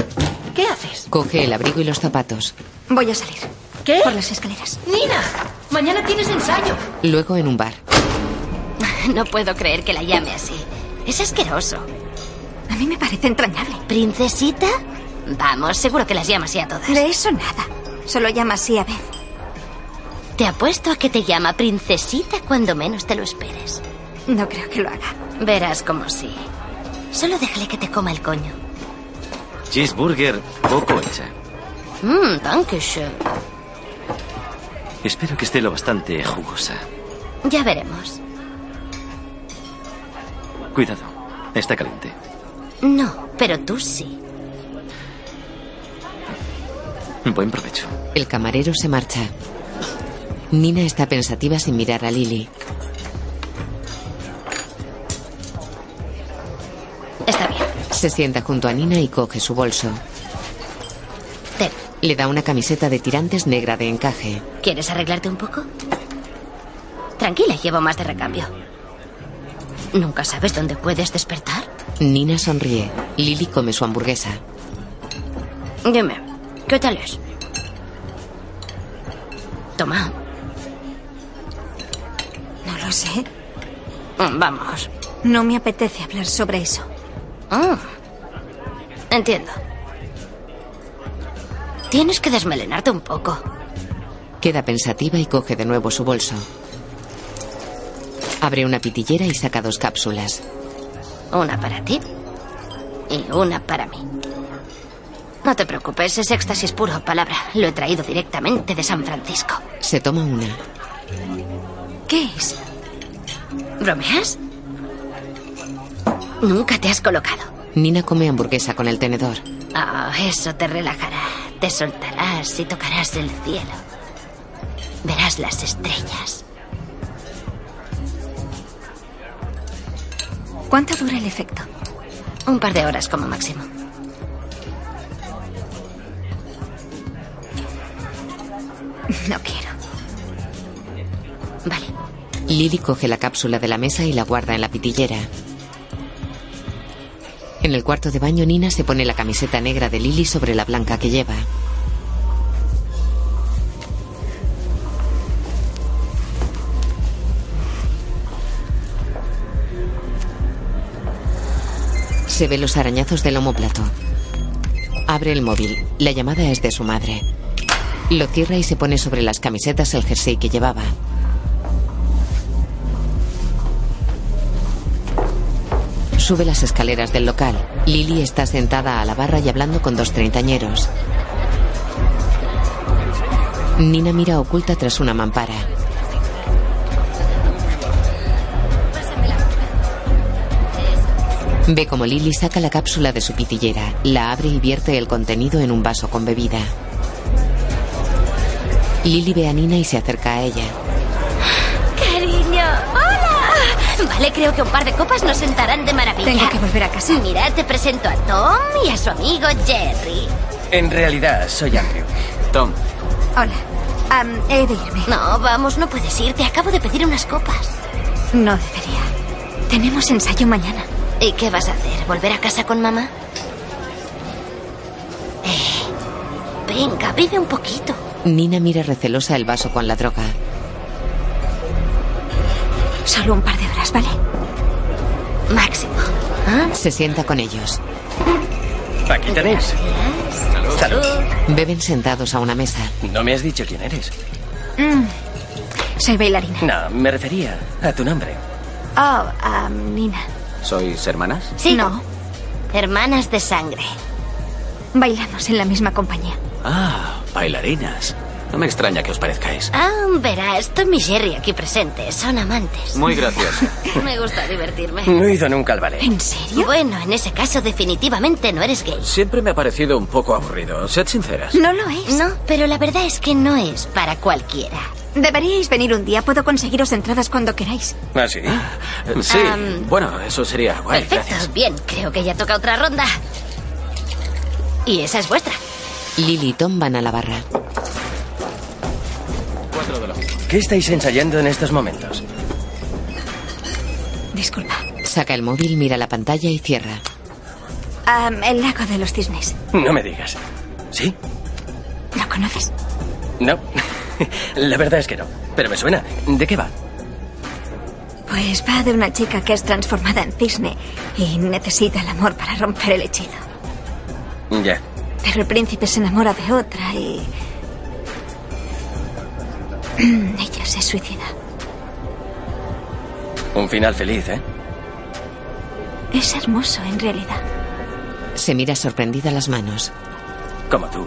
¿Qué haces? Coge el abrigo y los zapatos. voy a salir. ¿Qué? Por las escaleras. Nina, mañana tienes ensayo. Luego en un bar. No puedo creer que la llame así. Es asqueroso. A mí me parece entrañable. ¿Princesita? Vamos, seguro que las llama así a todas. De eso nada. Solo llama así a Beth. Te apuesto a que te llama princesita cuando menos te lo esperes. No creo que lo haga. Verás como sí. Solo déjale que te coma el coño. Cheeseburger poco hecha. Mmm, danke schön. Espero que esté lo bastante jugosa. Ya veremos. Cuidado, está caliente. No, pero tú sí. Buen provecho. El camarero se marcha. Nina está pensativa sin mirar a Lily. Se sienta junto a Nina y coge su bolso. Ten. Le da una camiseta de tirantes negra de encaje. ¿Quieres arreglarte un poco? Tranquila, llevo más de recambio. ¿Nunca sabes dónde puedes despertar? Nina sonríe. Lily come su hamburguesa. Dime, ¿qué tal es? Toma. No lo sé. Vamos. No me apetece hablar sobre eso. Ah, entiendo. Tienes que desmelenarte un poco. Queda pensativa y coge de nuevo su bolso. Abre una pitillera y saca dos cápsulas. Una para ti y una para mí. No te preocupes, es éxtasis puro, palabra. Lo he traído directamente de San Francisco. Se toma una. ¿Qué es? ¿Bromeas? Nunca te has colocado. Nina come hamburguesa con el tenedor. Ah, eso te relajará. Te soltarás y tocarás el cielo. Verás las estrellas. ¿Cuánto dura el efecto? Un par de horas como máximo. No quiero. Vale. Lily coge la cápsula de la mesa y la guarda en la pitillera. En el cuarto de baño, Nina se pone la camiseta negra de Lily sobre la blanca que lleva. Se ve los arañazos del omóplato. Abre el móvil. La llamada es de su madre. Lo cierra y se pone sobre las camisetas el jersey que llevaba. Sube las escaleras del local. Lily está sentada a la barra y hablando con dos treintañeros. Nina mira oculta tras una mampara. Ve como Lily saca la cápsula de su pitillera, la abre y vierte el contenido en un vaso con bebida. Lily ve a Nina y se acerca a ella. Vale, creo que un par de copas nos sentarán de maravilla. Tengo que volver a casa. Mira, te presento a Tom y a su amigo Jerry. En realidad, soy Andrew. Tom. Hola. He de irme. No, vamos, no puedes ir. Te acabo de pedir unas copas. No debería. Tenemos ensayo mañana. ¿Y qué vas a hacer? ¿Volver a casa con mamá? Eh, venga, bebe un poquito. Nina mira recelosa el vaso con la droga. Solo un par de horas, ¿vale? Máximo. Se sienta con ellos. Aquí tenéis. Salud. Beben sentados a una mesa. No me has dicho quién eres. Mm. Soy bailarina. No, me refería a tu nombre. Oh, am, Nina. ¿Sois hermanas? Sí. No. Hermanas de sangre. Bailamos en la misma compañía. Ah, bailarinas. No me extraña que os parezcáis. Ah, verás, Tom y Jerry aquí presentes son amantes. Muy gracioso. Me gusta divertirme. No he ido nunca al ballet. ¿En serio? Bueno, en ese caso definitivamente no eres gay. Siempre me ha parecido un poco aburrido. Sed sinceras. No lo es. No, pero la verdad es que no es para cualquiera. Deberíais venir un día. Puedo conseguiros entradas cuando queráis. ¿Ah, sí? Sí. Am, bueno, eso sería guay. Perfecto, Gracias. bien, creo que ya toca otra ronda. Y esa es vuestra. Lily y Tom van a la barra. ¿Qué estáis ensayando en estos momentos? Disculpa. Saca el móvil, mira la pantalla y cierra. El lago de los cisnes. No me digas. ¿Sí? ¿Lo conoces? No. La verdad es que no. Pero me suena. ¿De qué va? Pues va de una chica que es transformada en cisne y necesita el amor para romper el hechizo. Ya. Pero el príncipe se enamora de otra y... Ella se suicida. Un final feliz, ¿eh? Es hermoso, en realidad. Se mira sorprendida las manos. Como tú.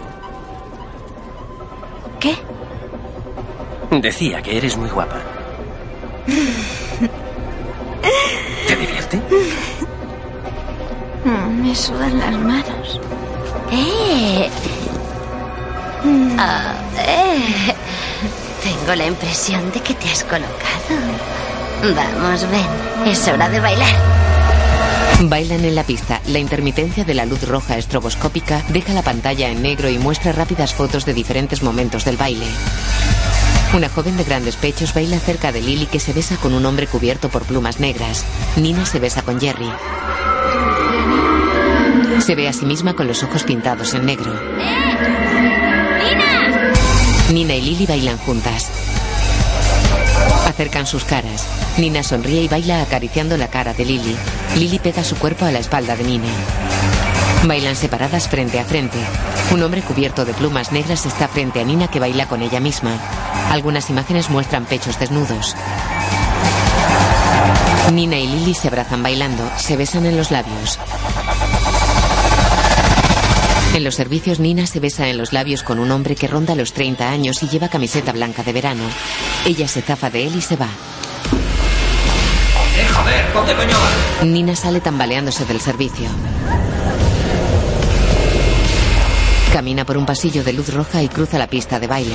¿Qué? Decía que eres muy guapa. ¿Te divierte? Mm, Me sudan las manos. ¡Eh! Ah, eh. Tengo la impresión de que te has colocado. Vamos, ven. Es hora de bailar. Bailan en la pista. La intermitencia de la luz roja estroboscópica deja la pantalla en negro y muestra rápidas fotos de diferentes momentos del baile. Una joven de grandes pechos baila cerca de Lily que se besa con un hombre cubierto por plumas negras. Nina se besa con Jerry. Se ve a sí misma con los ojos pintados en negro. Nina y Lily bailan juntas. Acercan sus caras. Nina sonríe y baila acariciando la cara de Lily. Lily pega su cuerpo a la espalda de Nina. Bailan separadas frente a frente. Un hombre cubierto de plumas negras está frente a Nina que baila con ella misma. Algunas imágenes muestran pechos desnudos. Nina y Lily se abrazan bailando, se besan en los labios. En los servicios, Nina se besa en los labios con un hombre que ronda los 30 años y lleva camiseta blanca de verano. Ella se zafa de él y se va. ¡Eh, joder! ¿Dónde coño vas? Nina sale tambaleándose del servicio. Camina por un pasillo de luz roja y cruza la pista de baile.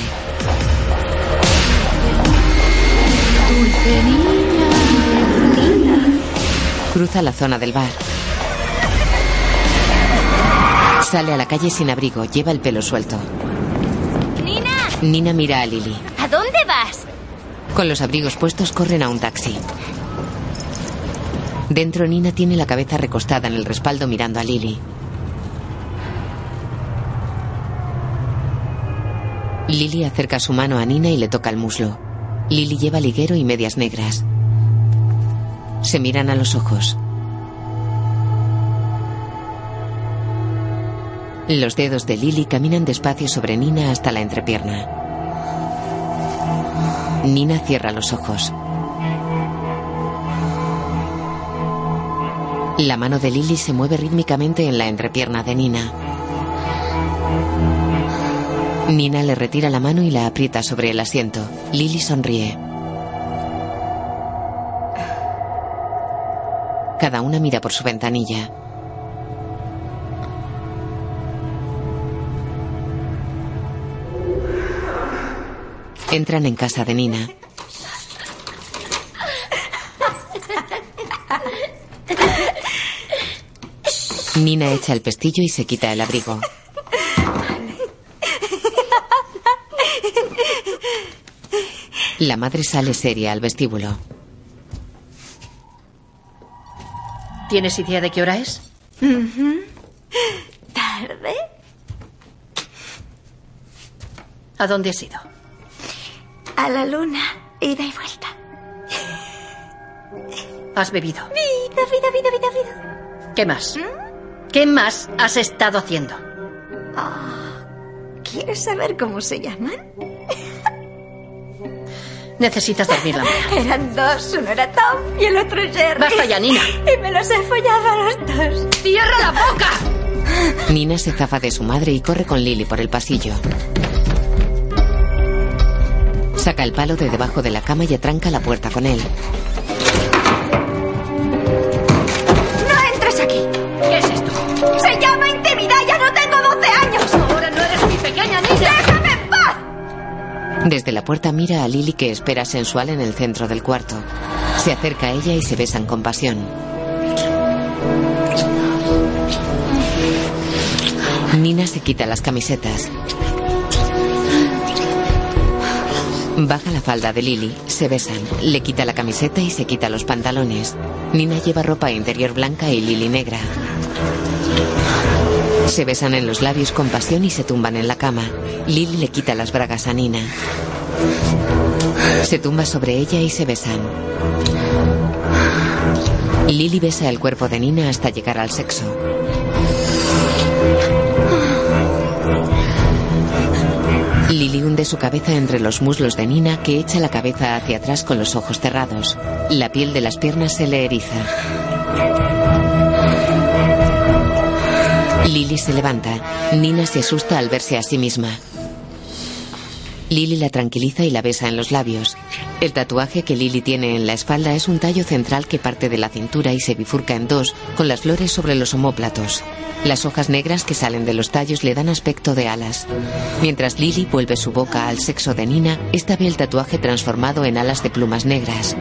Cruza la zona del bar. Sale a la calle sin abrigo, lleva el pelo suelto. ¡Nina! Nina mira a Lily. ¿A dónde vas? Con los abrigos puestos corren a un taxi. Dentro Nina tiene la cabeza recostada en el respaldo mirando a Lily. Lily acerca su mano a Nina y le toca el muslo. Lily lleva liguero y medias negras. Se miran a los ojos. Los dedos de Lily caminan despacio sobre Nina hasta la entrepierna. Nina cierra los ojos. La mano de Lily se mueve rítmicamente en la entrepierna de Nina. Nina le retira la mano y la aprieta sobre el asiento. Lily sonríe. Cada una mira por su ventanilla. Entran en casa de Nina. Nina echa el pestillo y se quita el abrigo. La madre sale seria al vestíbulo. ¿Tienes idea de qué hora es? ¿Tarde? ¿A dónde has ido? A la luna. Ida y vuelta. ¿Has bebido? Vida, vida, vida, vida, vida. ¿Qué más? ¿Qué más has estado haciendo? Ah, ¿Quieres saber cómo se llaman? Necesitas dormir la mía. Eran dos, uno era Tom y el otro Jerry. Basta ya, Nina. Y me los he follado a los dos. ¡Cierra la boca! Nina se zafa de su madre y corre con Lily por el pasillo. Saca el palo de debajo de la cama y atranca la puerta con él. ¡No entres aquí! ¿Qué es esto? ¡Se llama intimidad! ¡Ya no tengo 12 años! Ahora no eres mi pequeña niña. ¡Déjame en paz! Desde la puerta mira a Lily que espera sensual en el centro del cuarto. Se acerca a ella y se besan con pasión. Nina se quita las camisetas. Baja la falda de Lily, se besan, le quita la camiseta y se quita los pantalones. Nina lleva ropa interior blanca y Lily negra. Se besan en los labios con pasión y se tumban en la cama. Lily le quita las bragas a Nina. Se tumba sobre ella y se besan. Lily besa el cuerpo de Nina hasta llegar al sexo. Lily hunde su cabeza entre los muslos de Nina que echa la cabeza hacia atrás con los ojos cerrados. La piel de las piernas se le eriza. Lily se levanta. Nina se asusta al verse a sí misma. Lily la tranquiliza y la besa en los labios. El tatuaje que Lily tiene en la espalda es un tallo central que parte de la cintura y se bifurca en dos, con las flores sobre los omóplatos. Las hojas negras que salen de los tallos le dan aspecto de alas. Mientras Lily vuelve su boca al sexo de Nina, esta ve el tatuaje transformado en alas de plumas negras.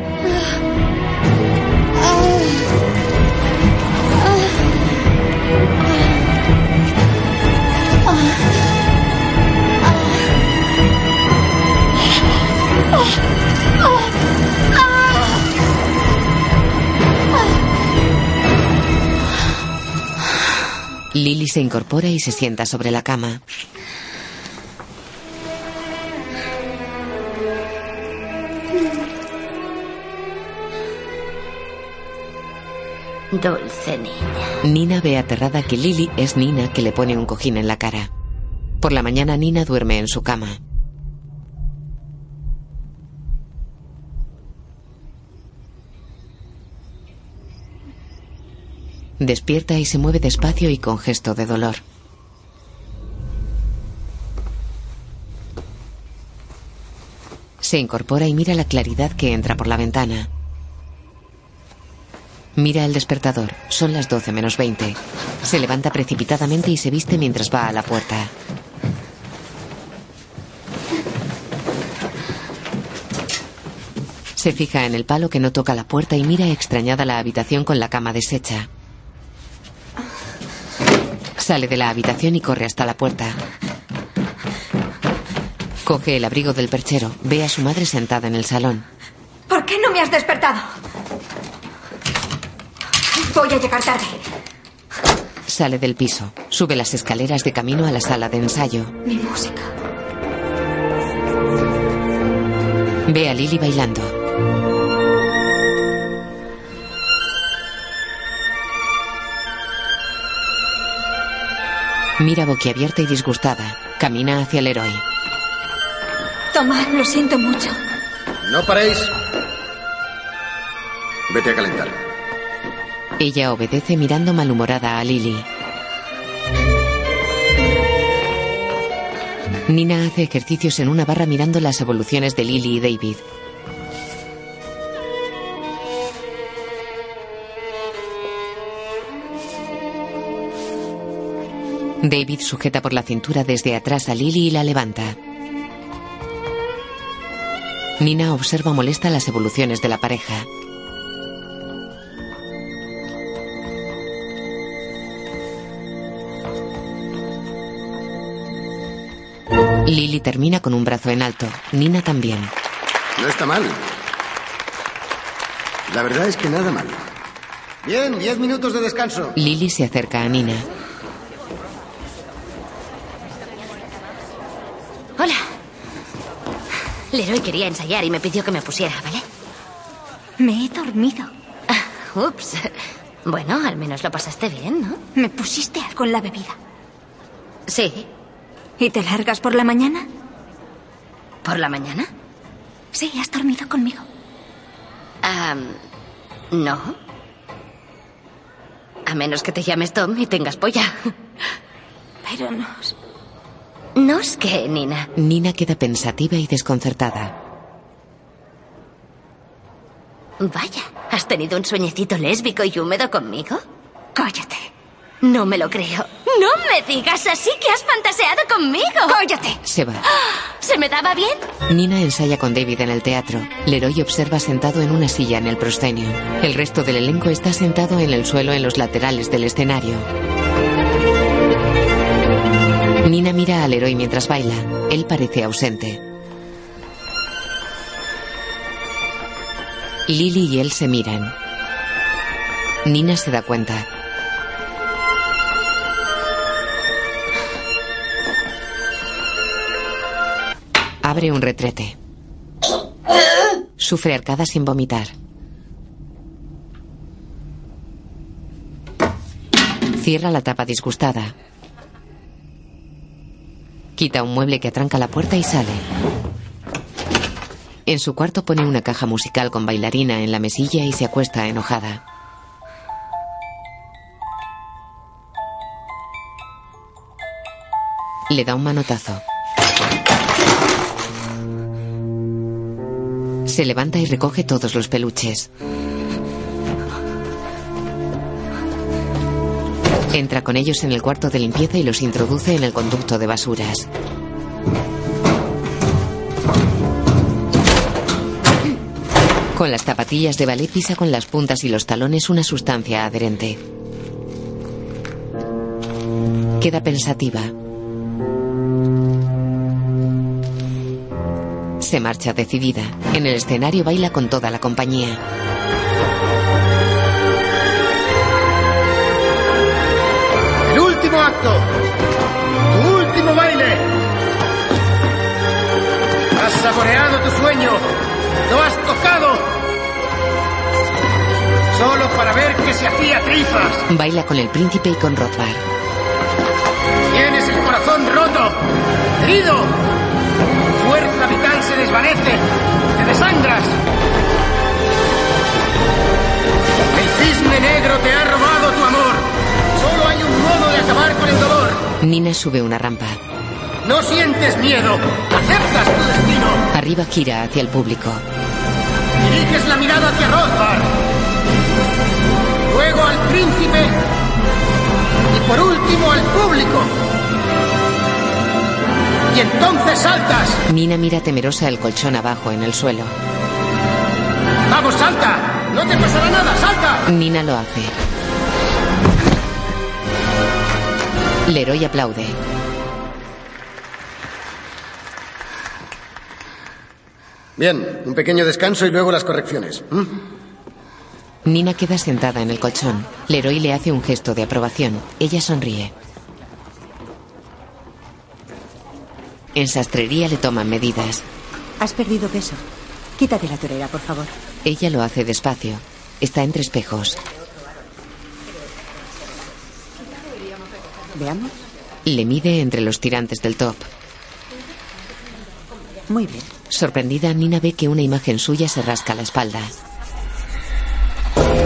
Lily se incorpora y se sienta sobre la cama. Dulce niña. Nina ve aterrada que Lily es Nina que le pone un cojín en la cara. Por la mañana Nina duerme en su cama. Despierta y se mueve despacio y con gesto de dolor. Se incorpora y mira la claridad que entra por la ventana. Mira el despertador. Son las 12 menos 20. Se levanta precipitadamente y se viste mientras va a la puerta. Se fija en el palo que no toca la puerta y mira extrañada la habitación con la cama deshecha. Sale de la habitación y corre hasta la puerta. Coge el abrigo del perchero. Ve a su madre sentada en el salón. ¿Por qué no me has despertado? Voy a llegar tarde. Sale del piso. Sube las escaleras de camino a la sala de ensayo. Mi música. Ve a Lily bailando. Mira boquiabierta y disgustada. Camina hacia el héroe. Toma, lo siento mucho. No paréis. Vete a calentar. Ella obedece mirando malhumorada a Lily. Nina hace ejercicios en una barra mirando las evoluciones de Lily y David. David sujeta por la cintura desde atrás a Lily y la levanta. Nina observa molesta las evoluciones de la pareja. Lily termina con un brazo en alto. Nina también. No está mal. La verdad es que nada mal. Bien, diez minutos de descanso. Lily se acerca a Nina. Hola. Leroy quería ensayar y me pidió que me pusiera, ¿vale? Me he dormido. Ah, ups. Bueno, al menos lo pasaste bien, ¿no? ¿Me pusiste algo en la bebida? Sí. ¿Y te largas por la mañana? ¿Por la mañana? Sí, has dormido conmigo. Ah, no. A menos que te llames Tom y tengas polla. Pero no es que, Nina. Nina queda pensativa y desconcertada. Vaya, ¿has tenido un sueñecito lésbico y húmedo conmigo? Cállate. No me lo creo. No me digas así que has fantaseado conmigo. Cállate. Se va. ¿Se me daba bien? Nina ensaya con David en el teatro. Leroy observa sentado en una silla en el proscenio. El resto del elenco está sentado en el suelo en los laterales del escenario. Nina mira a Leroy mientras baila. Él parece ausente. Lily y él se miran. Nina se da cuenta. Abre un retrete. Sufre arcadas sin vomitar. Cierra la tapa disgustada. Quita un mueble que atranca la puerta y sale. En su cuarto pone una caja musical con bailarina en la mesilla y se acuesta enojada. Le da un manotazo. Se levanta y recoge todos los peluches. Entra con ellos en el cuarto de limpieza y los introduce en el conducto de basuras. Con las zapatillas de ballet pisa con las puntas y los talones una sustancia adherente. Queda pensativa. Se marcha decidida. En el escenario baila con toda la compañía. Tu último baile. Has saboreado tu sueño. Lo has tocado. Solo para ver que se hacía trifas. Baila con el príncipe y con Rothbard. Tienes el corazón roto. Herido. Tu fuerza vital se desvanece. Te desangras. El cisne negro te ha Nina sube una rampa. No sientes miedo. Aceptas tu destino. Arriba gira hacia el público. Diriges la mirada hacia Rothbard. Luego al príncipe. Y por último al público. Y entonces saltas. Nina mira temerosa el colchón abajo en el suelo. ¡Vamos, salta! ¡No te pasará nada! ¡Salta! Nina lo hace. Leroy aplaude. Bien, un pequeño descanso y luego las correcciones. ¿Mm? Nina queda sentada en el colchón. Leroy le hace un gesto de aprobación. Ella sonríe. En sastrería le toman medidas. Has perdido peso. Quítate la torera, por favor. Ella lo hace despacio. Está entre espejos. Veamos. Le mide entre los tirantes del top. Muy bien. Sorprendida, Nina ve que una imagen suya se rasca la espalda.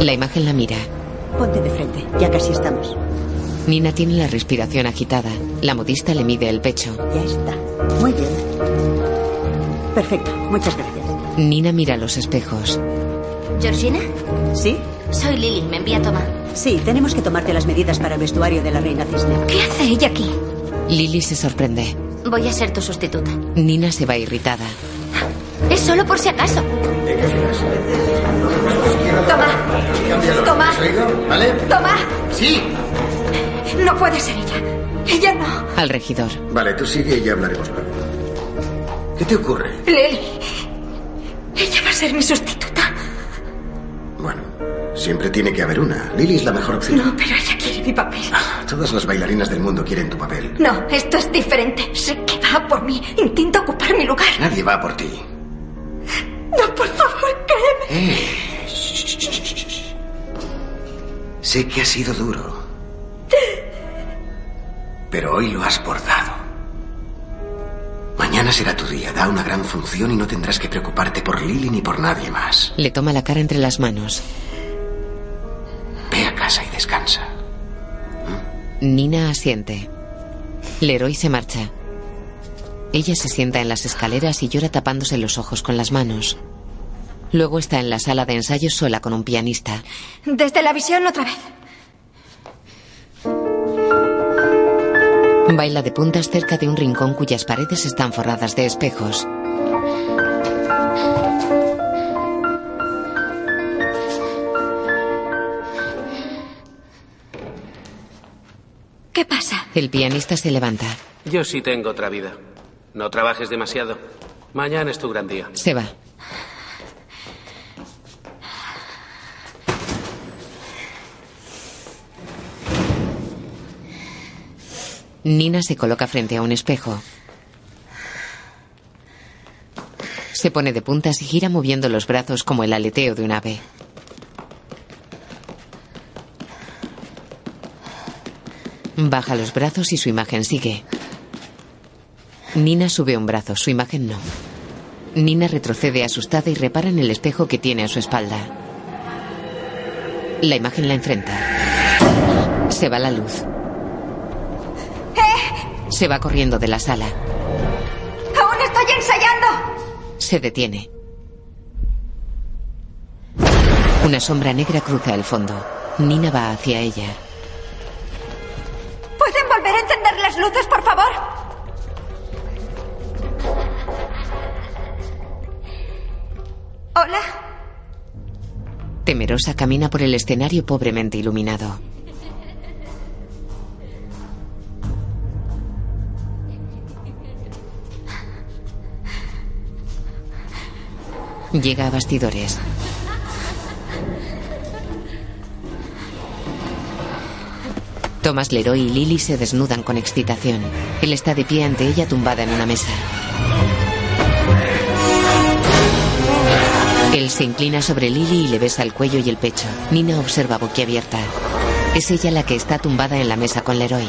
La imagen la mira. Ponte de frente. Ya casi estamos. Nina tiene la respiración agitada. La modista le mide el pecho. Ya está. Muy bien. Perfecto. Muchas gracias. Nina mira los espejos. ¿Georgina? ¿Sí? Soy Lily. Me envía a tomar. Sí, tenemos que tomarte las medidas para el vestuario de la reina cisne. ¿Qué hace ella aquí? Lily se sorprende. Voy a ser tu sustituta. Nina se va irritada. Es solo por si acaso. Toma. Toma. ¿Vale? Toma. Sí. No puede ser ella. Ella no. Al regidor. Vale, tú sigue y ya hablaremos luego. ¿Qué te ocurre? Lily. Ella va a ser mi sustituta. Bueno, siempre tiene que haber una. Lily es la mejor opción. No, pero ella quiere mi papel. Todas las bailarinas del mundo quieren tu papel. No, esto es diferente. Sé que va por mí. Intenta ocupar mi lugar. Nadie va por ti. No, por favor, créeme. Eh, shh, shh, shh, shh. Sé que ha sido duro. Pero hoy lo has bordado. Mañana será tu día. Da una gran función y no tendrás que preocuparte por Lily ni por nadie más. Le toma la cara entre las manos. Ve a casa y descansa. Nina asiente. Leroy se marcha. Ella se sienta en las escaleras y llora tapándose los ojos con las manos. Luego está en la sala de ensayos sola con un pianista. Desde la visión otra vez. Baila de puntas cerca de un rincón cuyas paredes están forradas de espejos. ¿Qué pasa? El pianista se levanta. Yo sí tengo otra vida. No trabajes demasiado. Mañana es tu gran día. Se va. Nina se coloca frente a un espejo. Se pone de puntas y gira moviendo los brazos como el aleteo de un ave. Baja los brazos y su imagen sigue. Nina sube un brazo, su imagen no. Nina retrocede asustada y repara en el espejo que tiene a su espalda. La imagen la enfrenta. Se va la luz. Se va corriendo de la sala. ¡Aún estoy ensayando! Se detiene. Una sombra negra cruza el fondo. Nina va hacia ella. Luces, por favor? Hola. Temerosa camina por el escenario pobremente iluminado. Llega a bastidores. Thomas Leroy y Lily se desnudan con excitación. Él está de pie ante ella tumbada en una mesa. Él se inclina sobre Lily y le besa el cuello y el pecho. Nina observa boquiabierta. Es ella la que está tumbada en la mesa con Leroy.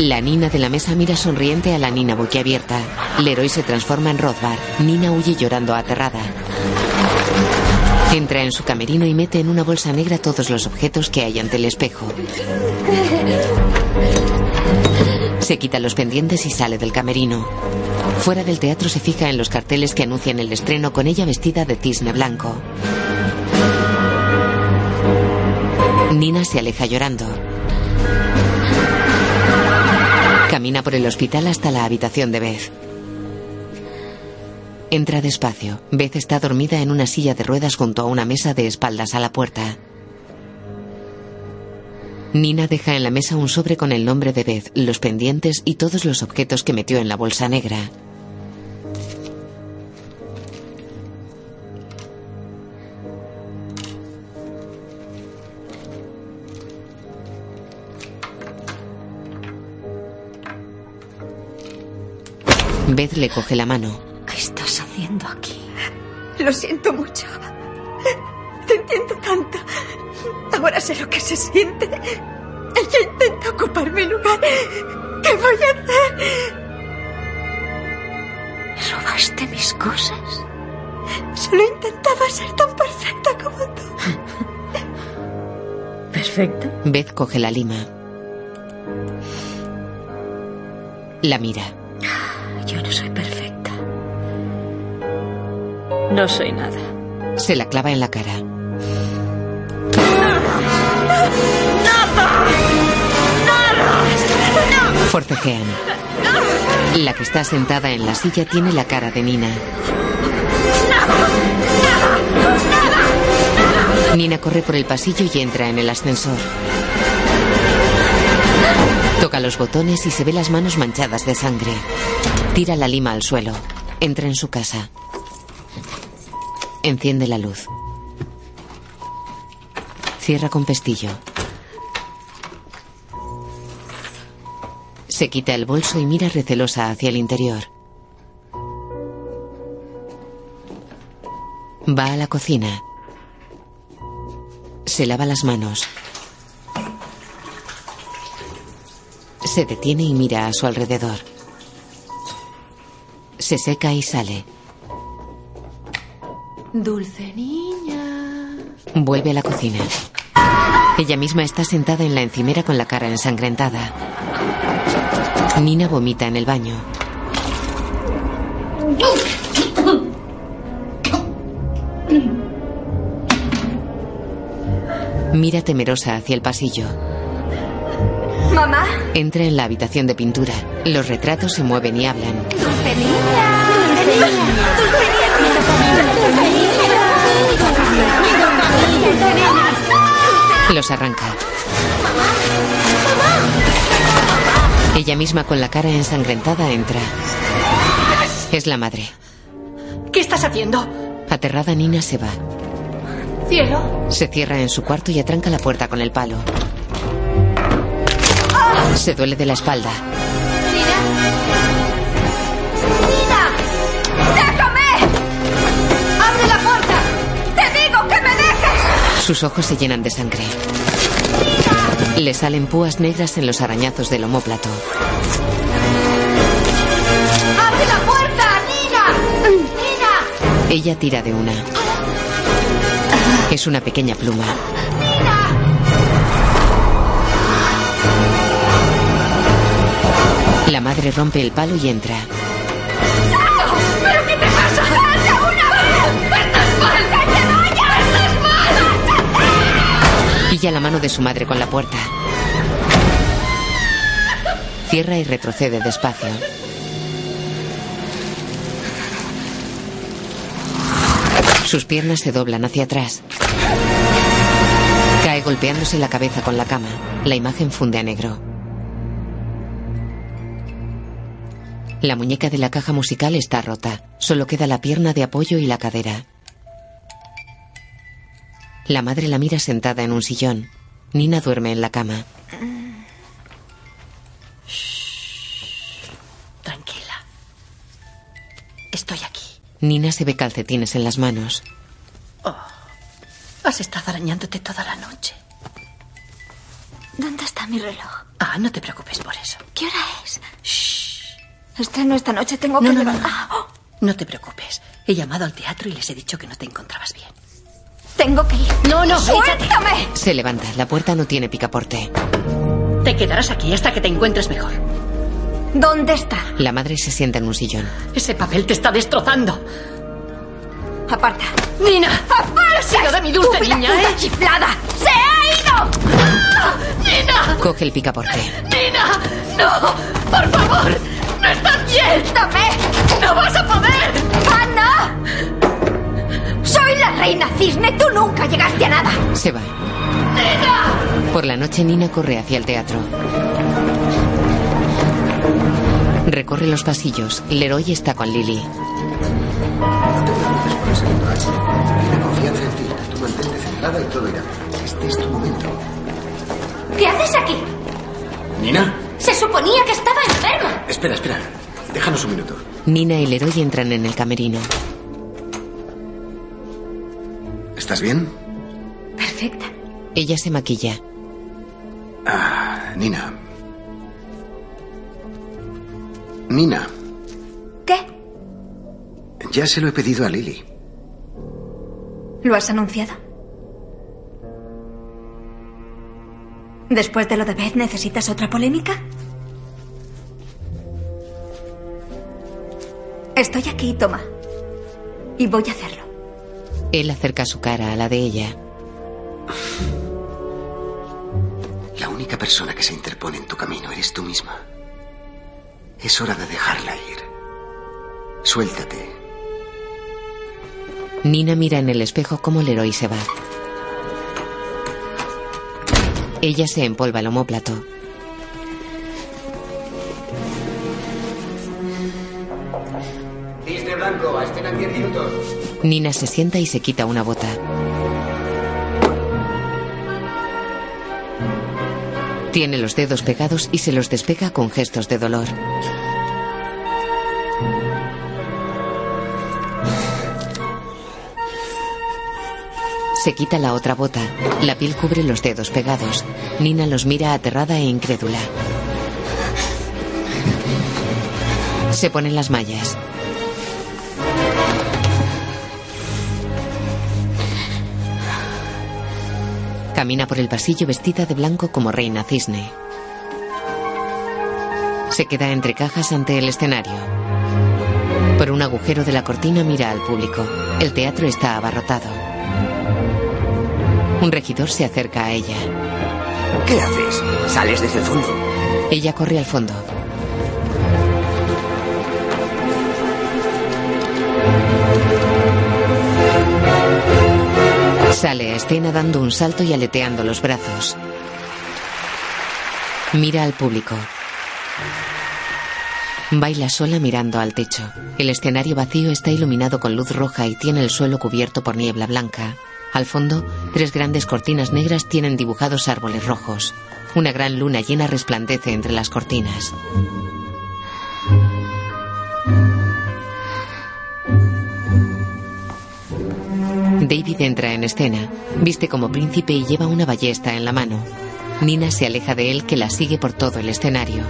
La Nina de la mesa mira sonriente a la Nina boquiabierta. Leroy se transforma en Rothbard. Nina huye llorando aterrada. Entra en su camerino y mete en una bolsa negra todos los objetos que hay ante el espejo. Se quita los pendientes y sale del camerino. Fuera del teatro se fija en los carteles que anuncian el estreno con ella vestida de cisne blanco. Nina se aleja llorando. Camina por el hospital hasta la habitación de Beth. Entra despacio. Beth está dormida en una silla de ruedas junto a una mesa de espaldas a la puerta. Nina deja en la mesa un sobre con el nombre de Beth, los pendientes y todos los objetos que metió en la bolsa negra. Beth le coge la mano. ¿Qué estás haciendo aquí? Lo siento mucho. Te entiendo tanto. Ahora sé lo que se siente. Ella intenta ocupar mi lugar. ¿Qué voy a hacer? ¿Robaste mis cosas? Solo intentaba ser tan perfecta como tú. ¿Perfecta? Beth coge la lima. La mira. Yo no soy No soy nada. Se la clava en la cara. Forcejean. La que está sentada en la silla tiene la cara de Nina. Nina corre por el pasillo y entra en el ascensor. Toca los botones y se ve las manos manchadas de sangre. Tira la lima al suelo. Entra en su casa. Enciende la luz. Cierra con pestillo. Se quita el bolso y mira recelosa hacia el interior. Va a la cocina. Se lava las manos. Se detiene y mira a su alrededor. Se seca y sale. Dulce niña. Vuelve a la cocina. Ella misma está sentada en la encimera con la cara ensangrentada. Nina vomita en el baño. Mira temerosa hacia el pasillo. ¿Mamá? Entra en la habitación de pintura. Los retratos se mueven y hablan. ¡Dulce niña! ¡Dulce niña! ¡Dulce niña! Los arranca. Ella misma con la cara ensangrentada entra. Es la madre. ¿Qué estás haciendo? Aterrada Nina se va. Cielo. Se cierra en su cuarto y atranca la puerta con el palo. Se duele de la espalda. Sus ojos se llenan de sangre. Le salen púas negras en los arañazos del omóplato. ¡Abre la puerta, Nina! ¡Nina! Ella tira de una. Es una pequeña pluma. La madre rompe el palo y entra. Pilla la mano de su madre con la puerta. Cierra y retrocede despacio. Sus piernas se doblan hacia atrás. Cae golpeándose la cabeza con la cama. La imagen funde a negro. La muñeca de la caja musical está rota. Solo queda la pierna de apoyo y la cadera. La madre la mira sentada en un sillón. Nina duerme en la cama. Tranquila. Estoy aquí. Nina se ve calcetines en las manos. Has estado arañándote toda la noche. ¿Dónde está mi reloj? Ah, no te preocupes por eso. ¿Qué hora es? Estreno esta noche, tengo No, que no, no, no. Ah, No te preocupes. He llamado al teatro y les he dicho que no te encontrabas bien. Tengo que ir. No, no, ¡Suéltame! Se levanta. La puerta no tiene picaporte. Te quedarás aquí hasta que te encuentres mejor. ¿Dónde está? La madre se sienta en un sillón. Ese papel te está destrozando. Aparta. ¡Nina! ¡Aparta! ¿Qué ha sido de mi dulce ¡Estúpida niña, puta eh? chiflada! ¡Se ha ido! ¡Ah! ¡Nina! Coge el picaporte. ¡Nina! ¡No! ¡Por favor! ¡No estás bien! ¡Suéltame! ¡No vas a poder! ¡Ana! Soy la reina cisne, tú nunca llegaste a nada. Se va. Por la noche Nina corre hacia el teatro. Recorre los pasillos. Leroy está con Lily. por el segundo acto. Tiene confianza en ti. Tú mantente centrada y todo irá. Este es tu momento. ¿Qué haces aquí? Nina, Se suponía que estaba enferma. espera, espera. Déjanos un minuto. Nina y Leroy entran en el camerino. ¿Estás bien? Perfecta. Ella se maquilla. Ah, Nina. Nina, ¿Qué? ya se lo he pedido a Lily. ¿Lo has anunciado? ¿Después de lo de Beth necesitas otra polémica? Estoy aquí, toma. Y voy a hacerlo. Él acerca su cara a la de ella. La única persona que se interpone en tu camino eres tú misma. Es hora de dejarla ir. Suéltate. Nina mira en el espejo cómo Leroy se va. Ella se empolva el homóplato. Cisne blanco, a escena en 10 minutos. Nina se sienta y se quita una bota. Tiene los dedos pegados y se los despega con gestos de dolor. Se quita la otra bota. La piel cubre los dedos pegados. Nina los mira aterrada e incrédula. Se ponen las mallas. Camina por el pasillo vestida de blanco como reina cisne. Se queda entre cajas ante el escenario. Por un agujero de la cortina mira al público. El teatro está abarrotado. Un regidor se acerca a ella. ¿Qué haces? ¿Sales desde el fondo? Ella corre al fondo. Sale a escena dando un salto y aleteando los brazos. Mira al público. Baila sola mirando al techo. El escenario vacío está iluminado con luz roja y tiene el suelo cubierto por niebla blanca. Al fondo, tres grandes cortinas negras tienen dibujados árboles rojos. Una gran luna llena resplandece entre las cortinas. David entra en escena, viste como príncipe y lleva una ballesta en la mano. Nina se aleja de él que la sigue por todo el escenario.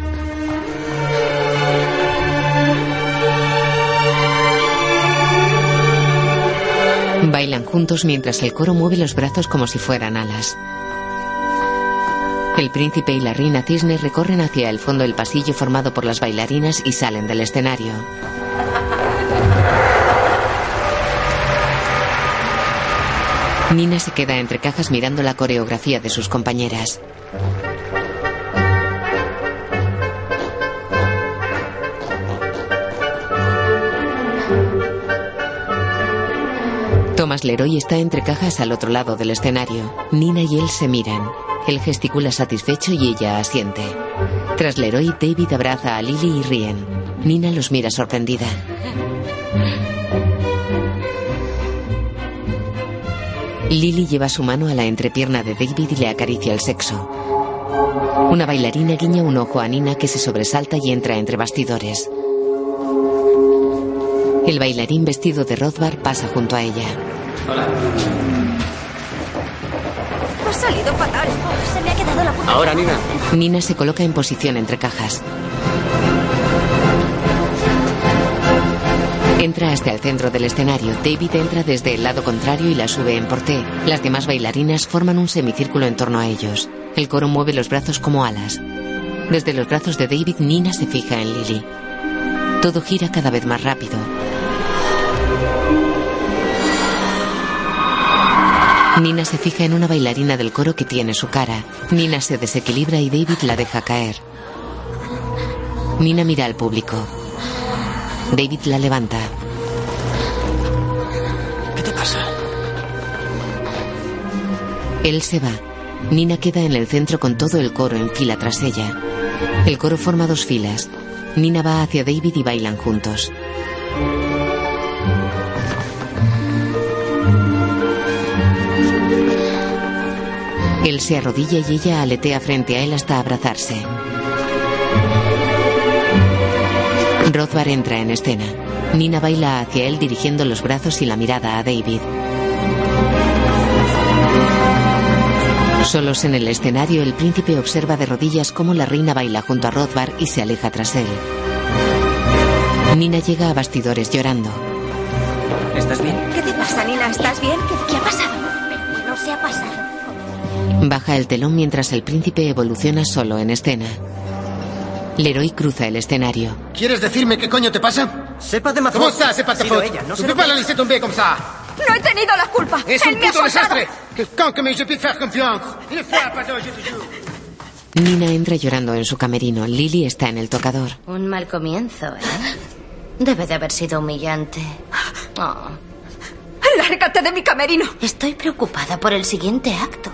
Bailan juntos mientras el coro mueve los brazos como si fueran alas. El príncipe y la reina cisne recorren hacia el fondo del pasillo formado por las bailarinas y salen del escenario. Nina se queda entre cajas mirando la coreografía de sus compañeras. Thomas Leroy está entre cajas al otro lado del escenario. Nina y él se miran. Él gesticula satisfecho y ella asiente. Tras Leroy, David abraza a Lily y ríen. Nina los mira sorprendida. Lily lleva su mano a la entrepierna de David y le acaricia el sexo. Una bailarina guiña un ojo a Nina que se sobresalta y entra entre bastidores. El bailarín vestido de Rothbard pasa junto a ella. Hola. Ha salido fatal. Se me ha quedado la puta. Ahora, Nina. Nina se coloca en posición entre cajas. Entra hasta el centro del escenario. David entra desde el lado contrario y la sube en porté. Las demás bailarinas forman un semicírculo en torno a ellos. El coro mueve los brazos como alas. Desde los brazos de David, Nina se fija en Lily. Todo gira cada vez más rápido. Nina se fija en una bailarina del coro que tiene su cara. Nina se desequilibra y David la deja caer. Nina mira al público. David la levanta. ¿Qué te pasa? Él se va. Nina queda en el centro con todo el coro en fila tras ella. El coro forma dos filas. Nina va hacia David y bailan juntos. Él se arrodilla y ella aletea frente a él hasta abrazarse. Rothbard entra en escena. Nina baila hacia él dirigiendo los brazos y la mirada a David. Solos en el escenario, el príncipe observa de rodillas cómo la reina baila junto a Rothbard y se aleja tras él. Nina llega a bastidores llorando. ¿Estás bien? ¿Qué te pasa, Nina? ¿Estás bien? ¿Qué, ¿Qué ha pasado? No se ha pasado. Baja el telón mientras el príncipe evoluciona solo en escena. Leroy cruza el escenario. ¿Quieres decirme qué coño te pasa? Sepa de ¿Cómo c'est pas ta Ha sido faute? ella, no sé tomber comme ça. No he tenido la culpa. Es un puto desastre. Nina entra llorando en su camerino. Lily está en el tocador. Un mal comienzo, ¿eh? Debe de haber sido humillante. Oh, Lárgate de mi camerino. estoy preocupada por el siguiente acto.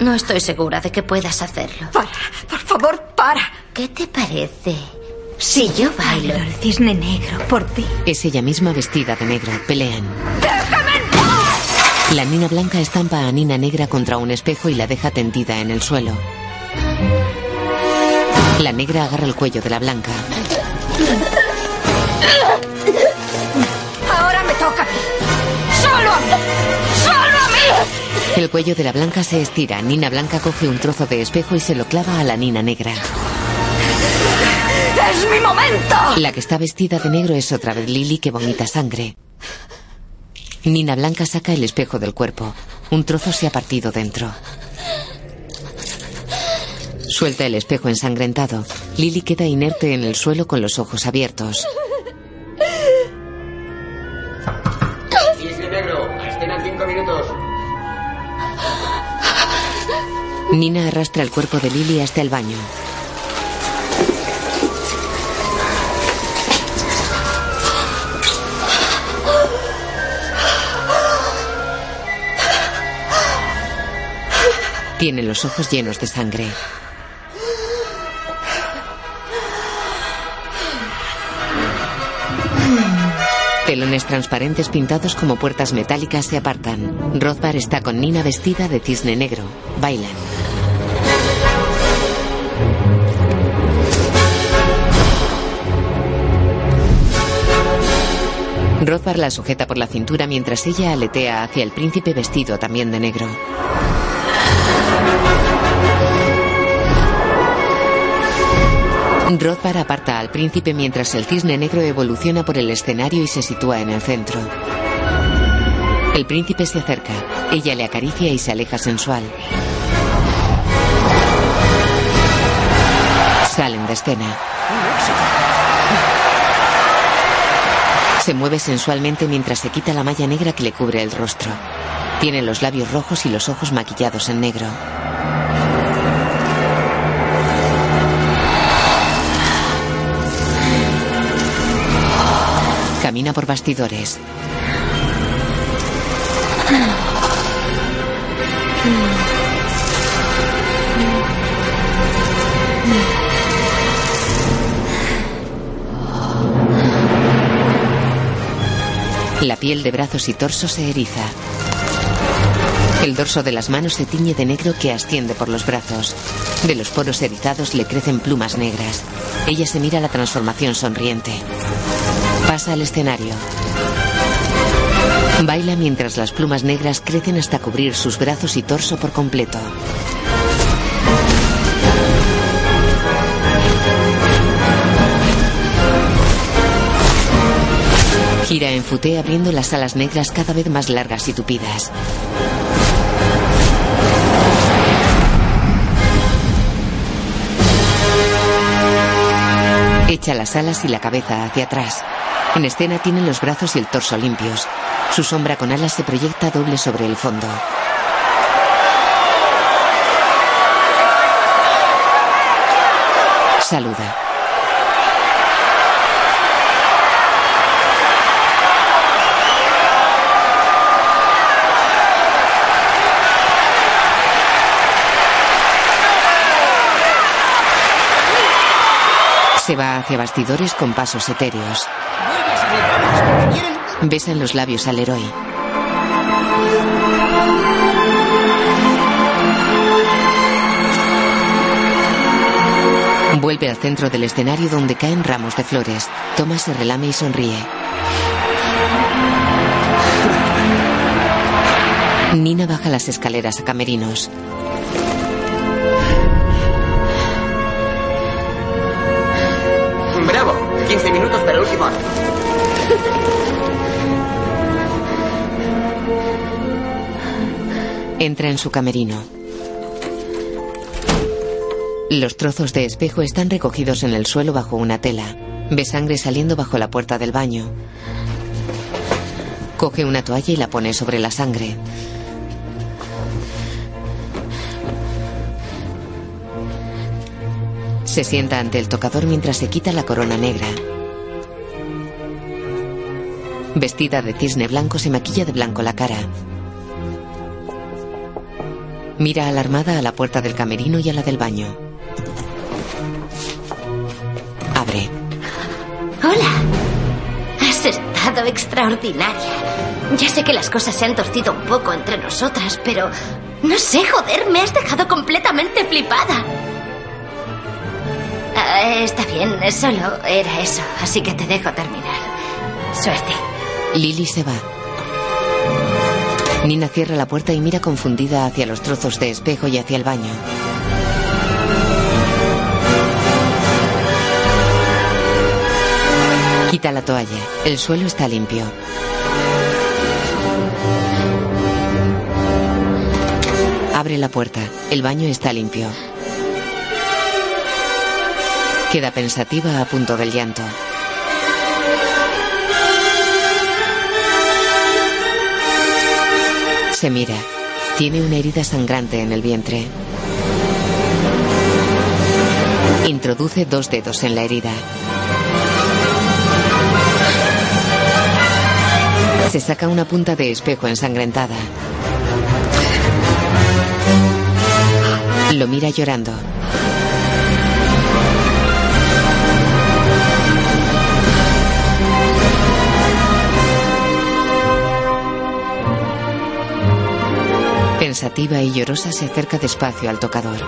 No estoy segura de que puedas hacerlo. Para, por favor, para. ¿Qué te parece si yo bailo? el cisne negro por ti. Es ella misma vestida de negro. Pelean. La Nina blanca estampa a Nina negra contra un espejo y la deja tendida en el suelo. La negra agarra el cuello de la blanca. El cuello de la blanca se estira. Nina blanca coge un trozo de espejo y se lo clava a la Nina negra. ¡Es mi momento! La que está vestida de negro es otra vez Lily que vomita sangre. Nina blanca saca el espejo del cuerpo. Un trozo se ha partido dentro. Suelta el espejo ensangrentado. Lily queda inerte en el suelo con los ojos abiertos. Nina arrastra el cuerpo de Lily hasta el baño. Tiene los ojos llenos de sangre. Telones transparentes pintados como puertas metálicas se apartan. Rothbar está con Nina vestida de cisne negro. Bailan. Rothbar la sujeta por la cintura mientras ella aletea hacia el príncipe vestido también de negro. Rothbar aparta al príncipe mientras el cisne negro evoluciona por el escenario y se sitúa en el centro. El príncipe se acerca. Ella le acaricia y se aleja sensual. Salen de escena. Se mueve sensualmente mientras se quita la malla negra que le cubre el rostro. Tiene los labios rojos y los ojos maquillados en negro. Camina por bastidores. La piel de brazos y torso se eriza. El dorso de las manos se tiñe de negro que asciende por los brazos. De los poros erizados le crecen plumas negras. Ella se mira la transformación sonriente. Pasa al escenario. Baila mientras las plumas negras crecen hasta cubrir sus brazos y torso por completo. Gira en futé abriendo las alas negras cada vez más largas y tupidas. Echa las alas y la cabeza hacia atrás. En escena tiene los brazos y el torso limpios. Su sombra con alas se proyecta doble sobre el fondo. Saluda. Se va hacia bastidores con pasos etéreos. Besan los labios al héroe. Vuelve al centro del escenario donde caen ramos de flores. Thomas se relame y sonríe. Nina baja las escaleras a camerinos. Bravo, 15 minutos para el último. Entra en su camerino. Los trozos de espejo están recogidos en el suelo bajo una tela. Ve sangre saliendo bajo la puerta del baño. Coge una toalla y la pone sobre la sangre. Se sienta ante el tocador mientras se quita la corona negra. Vestida de cisne blanco, se maquilla de blanco la cara. Mira alarmada a la puerta del camerino y a la del baño. Abre. Hola. Has estado extraordinaria. Ya sé que las cosas se han torcido un poco entre nosotras, pero... No sé, joder, me has dejado completamente flipada. Ah, está bien, solo era eso, así que te dejo terminar. Suerte. Lily se va. Nina cierra la puerta y mira confundida hacia los trozos de espejo y hacia el baño. Quita la toalla. El suelo está limpio. Abre la puerta. El baño está limpio. Queda pensativa a punto del llanto. Se mira. Tiene una herida sangrante en el vientre. Introduce dos dedos en la herida. Se saca una punta de espejo ensangrentada. Lo mira llorando. Pensativa y llorosa se acerca despacio al tocador.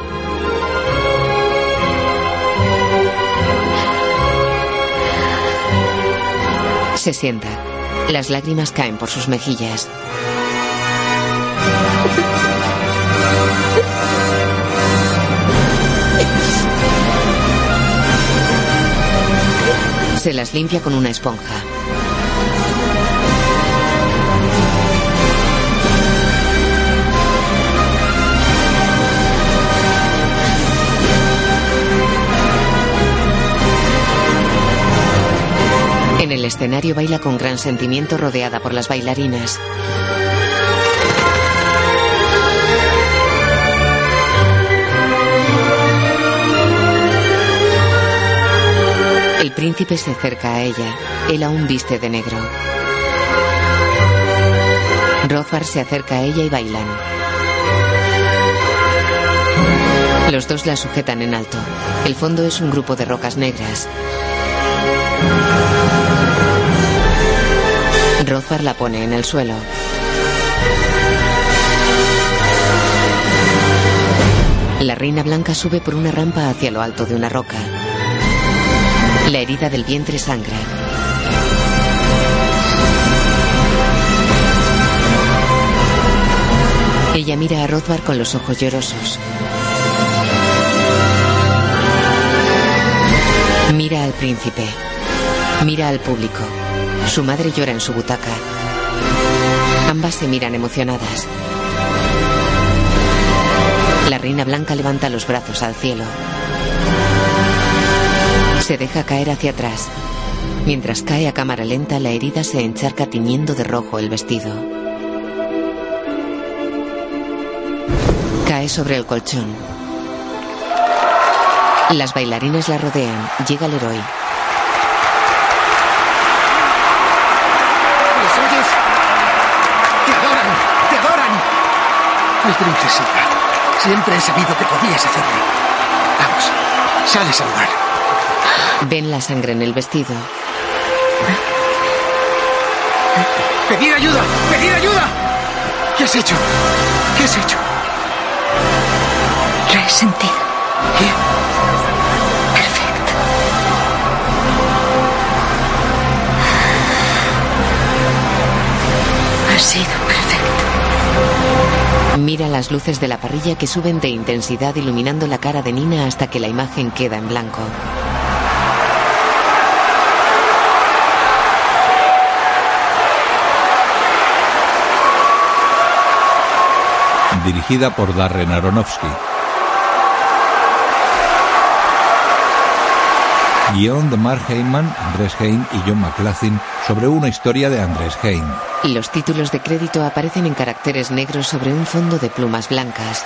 Se sienta. Las lágrimas caen por sus mejillas. Se las limpia con una esponja. En el escenario baila con gran sentimiento rodeada por las bailarinas. El príncipe se acerca a ella. Él aún viste de negro. Rothbard se acerca a ella y bailan. Los dos la sujetan en alto. El fondo es un grupo de rocas negras. Rothbard la pone en el suelo. La reina blanca sube por una rampa hacia lo alto de una roca. La herida del vientre sangra. Ella mira a Rothbard con los ojos llorosos. Mira al príncipe. Mira al público. Su madre llora en su butaca. Ambas se miran emocionadas. La reina blanca levanta los brazos al cielo. Se deja caer hacia atrás. Mientras cae a cámara lenta, la herida se encharca tiñendo de rojo el vestido. Cae sobre el colchón. Las bailarinas la rodean. Llega el Mi princesita. Siempre he sabido que podías hacerlo. Vamos, sal a saludar. Ven la sangre en el vestido. ¡Pedir ayuda! ¡Pedir ayuda! ¿Qué has hecho? ¿Qué has hecho? Resentido. ¿Qué? Perfecto. Ha sido perfecto. Mira las luces de la parrilla que suben de intensidad iluminando la cara de Nina hasta que la imagen queda en blanco. Dirigida por Darren Aronofsky. Guión de Mark Heyman, Andrés Hein y John McLaughlin sobre una historia de Andrés Hein. Los títulos de crédito aparecen en caracteres negros sobre un fondo de plumas blancas.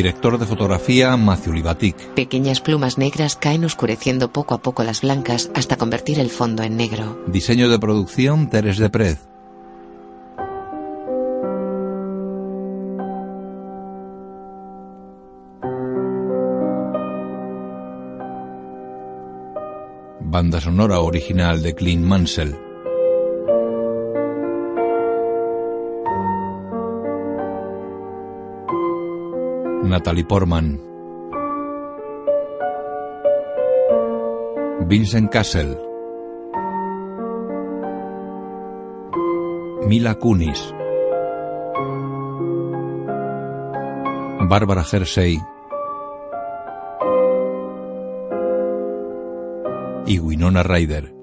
Director de fotografía Matthew Libatic. Pequeñas plumas negras caen oscureciendo poco a poco las blancas hasta convertir el fondo en negro. Diseño de producción Teres de Pred. Banda sonora original de Clint Mansell. Natalie Portman. Vincent Castle. Mila Kunis. Bárbara Hersey. Y Winona Ryder.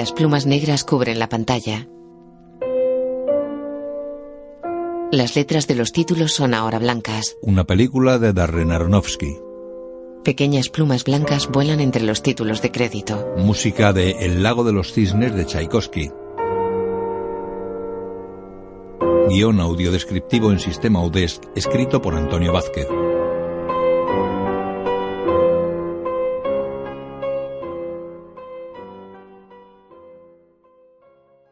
Las plumas negras cubren la pantalla. Las letras de los títulos son ahora blancas. Una película de Darren Aronofsky. Pequeñas plumas blancas vuelan entre los títulos de crédito. Música de El lago de los cisnes de Tchaikovsky. Guión audiodescriptivo en sistema UDESC escrito por Antonio Vázquez.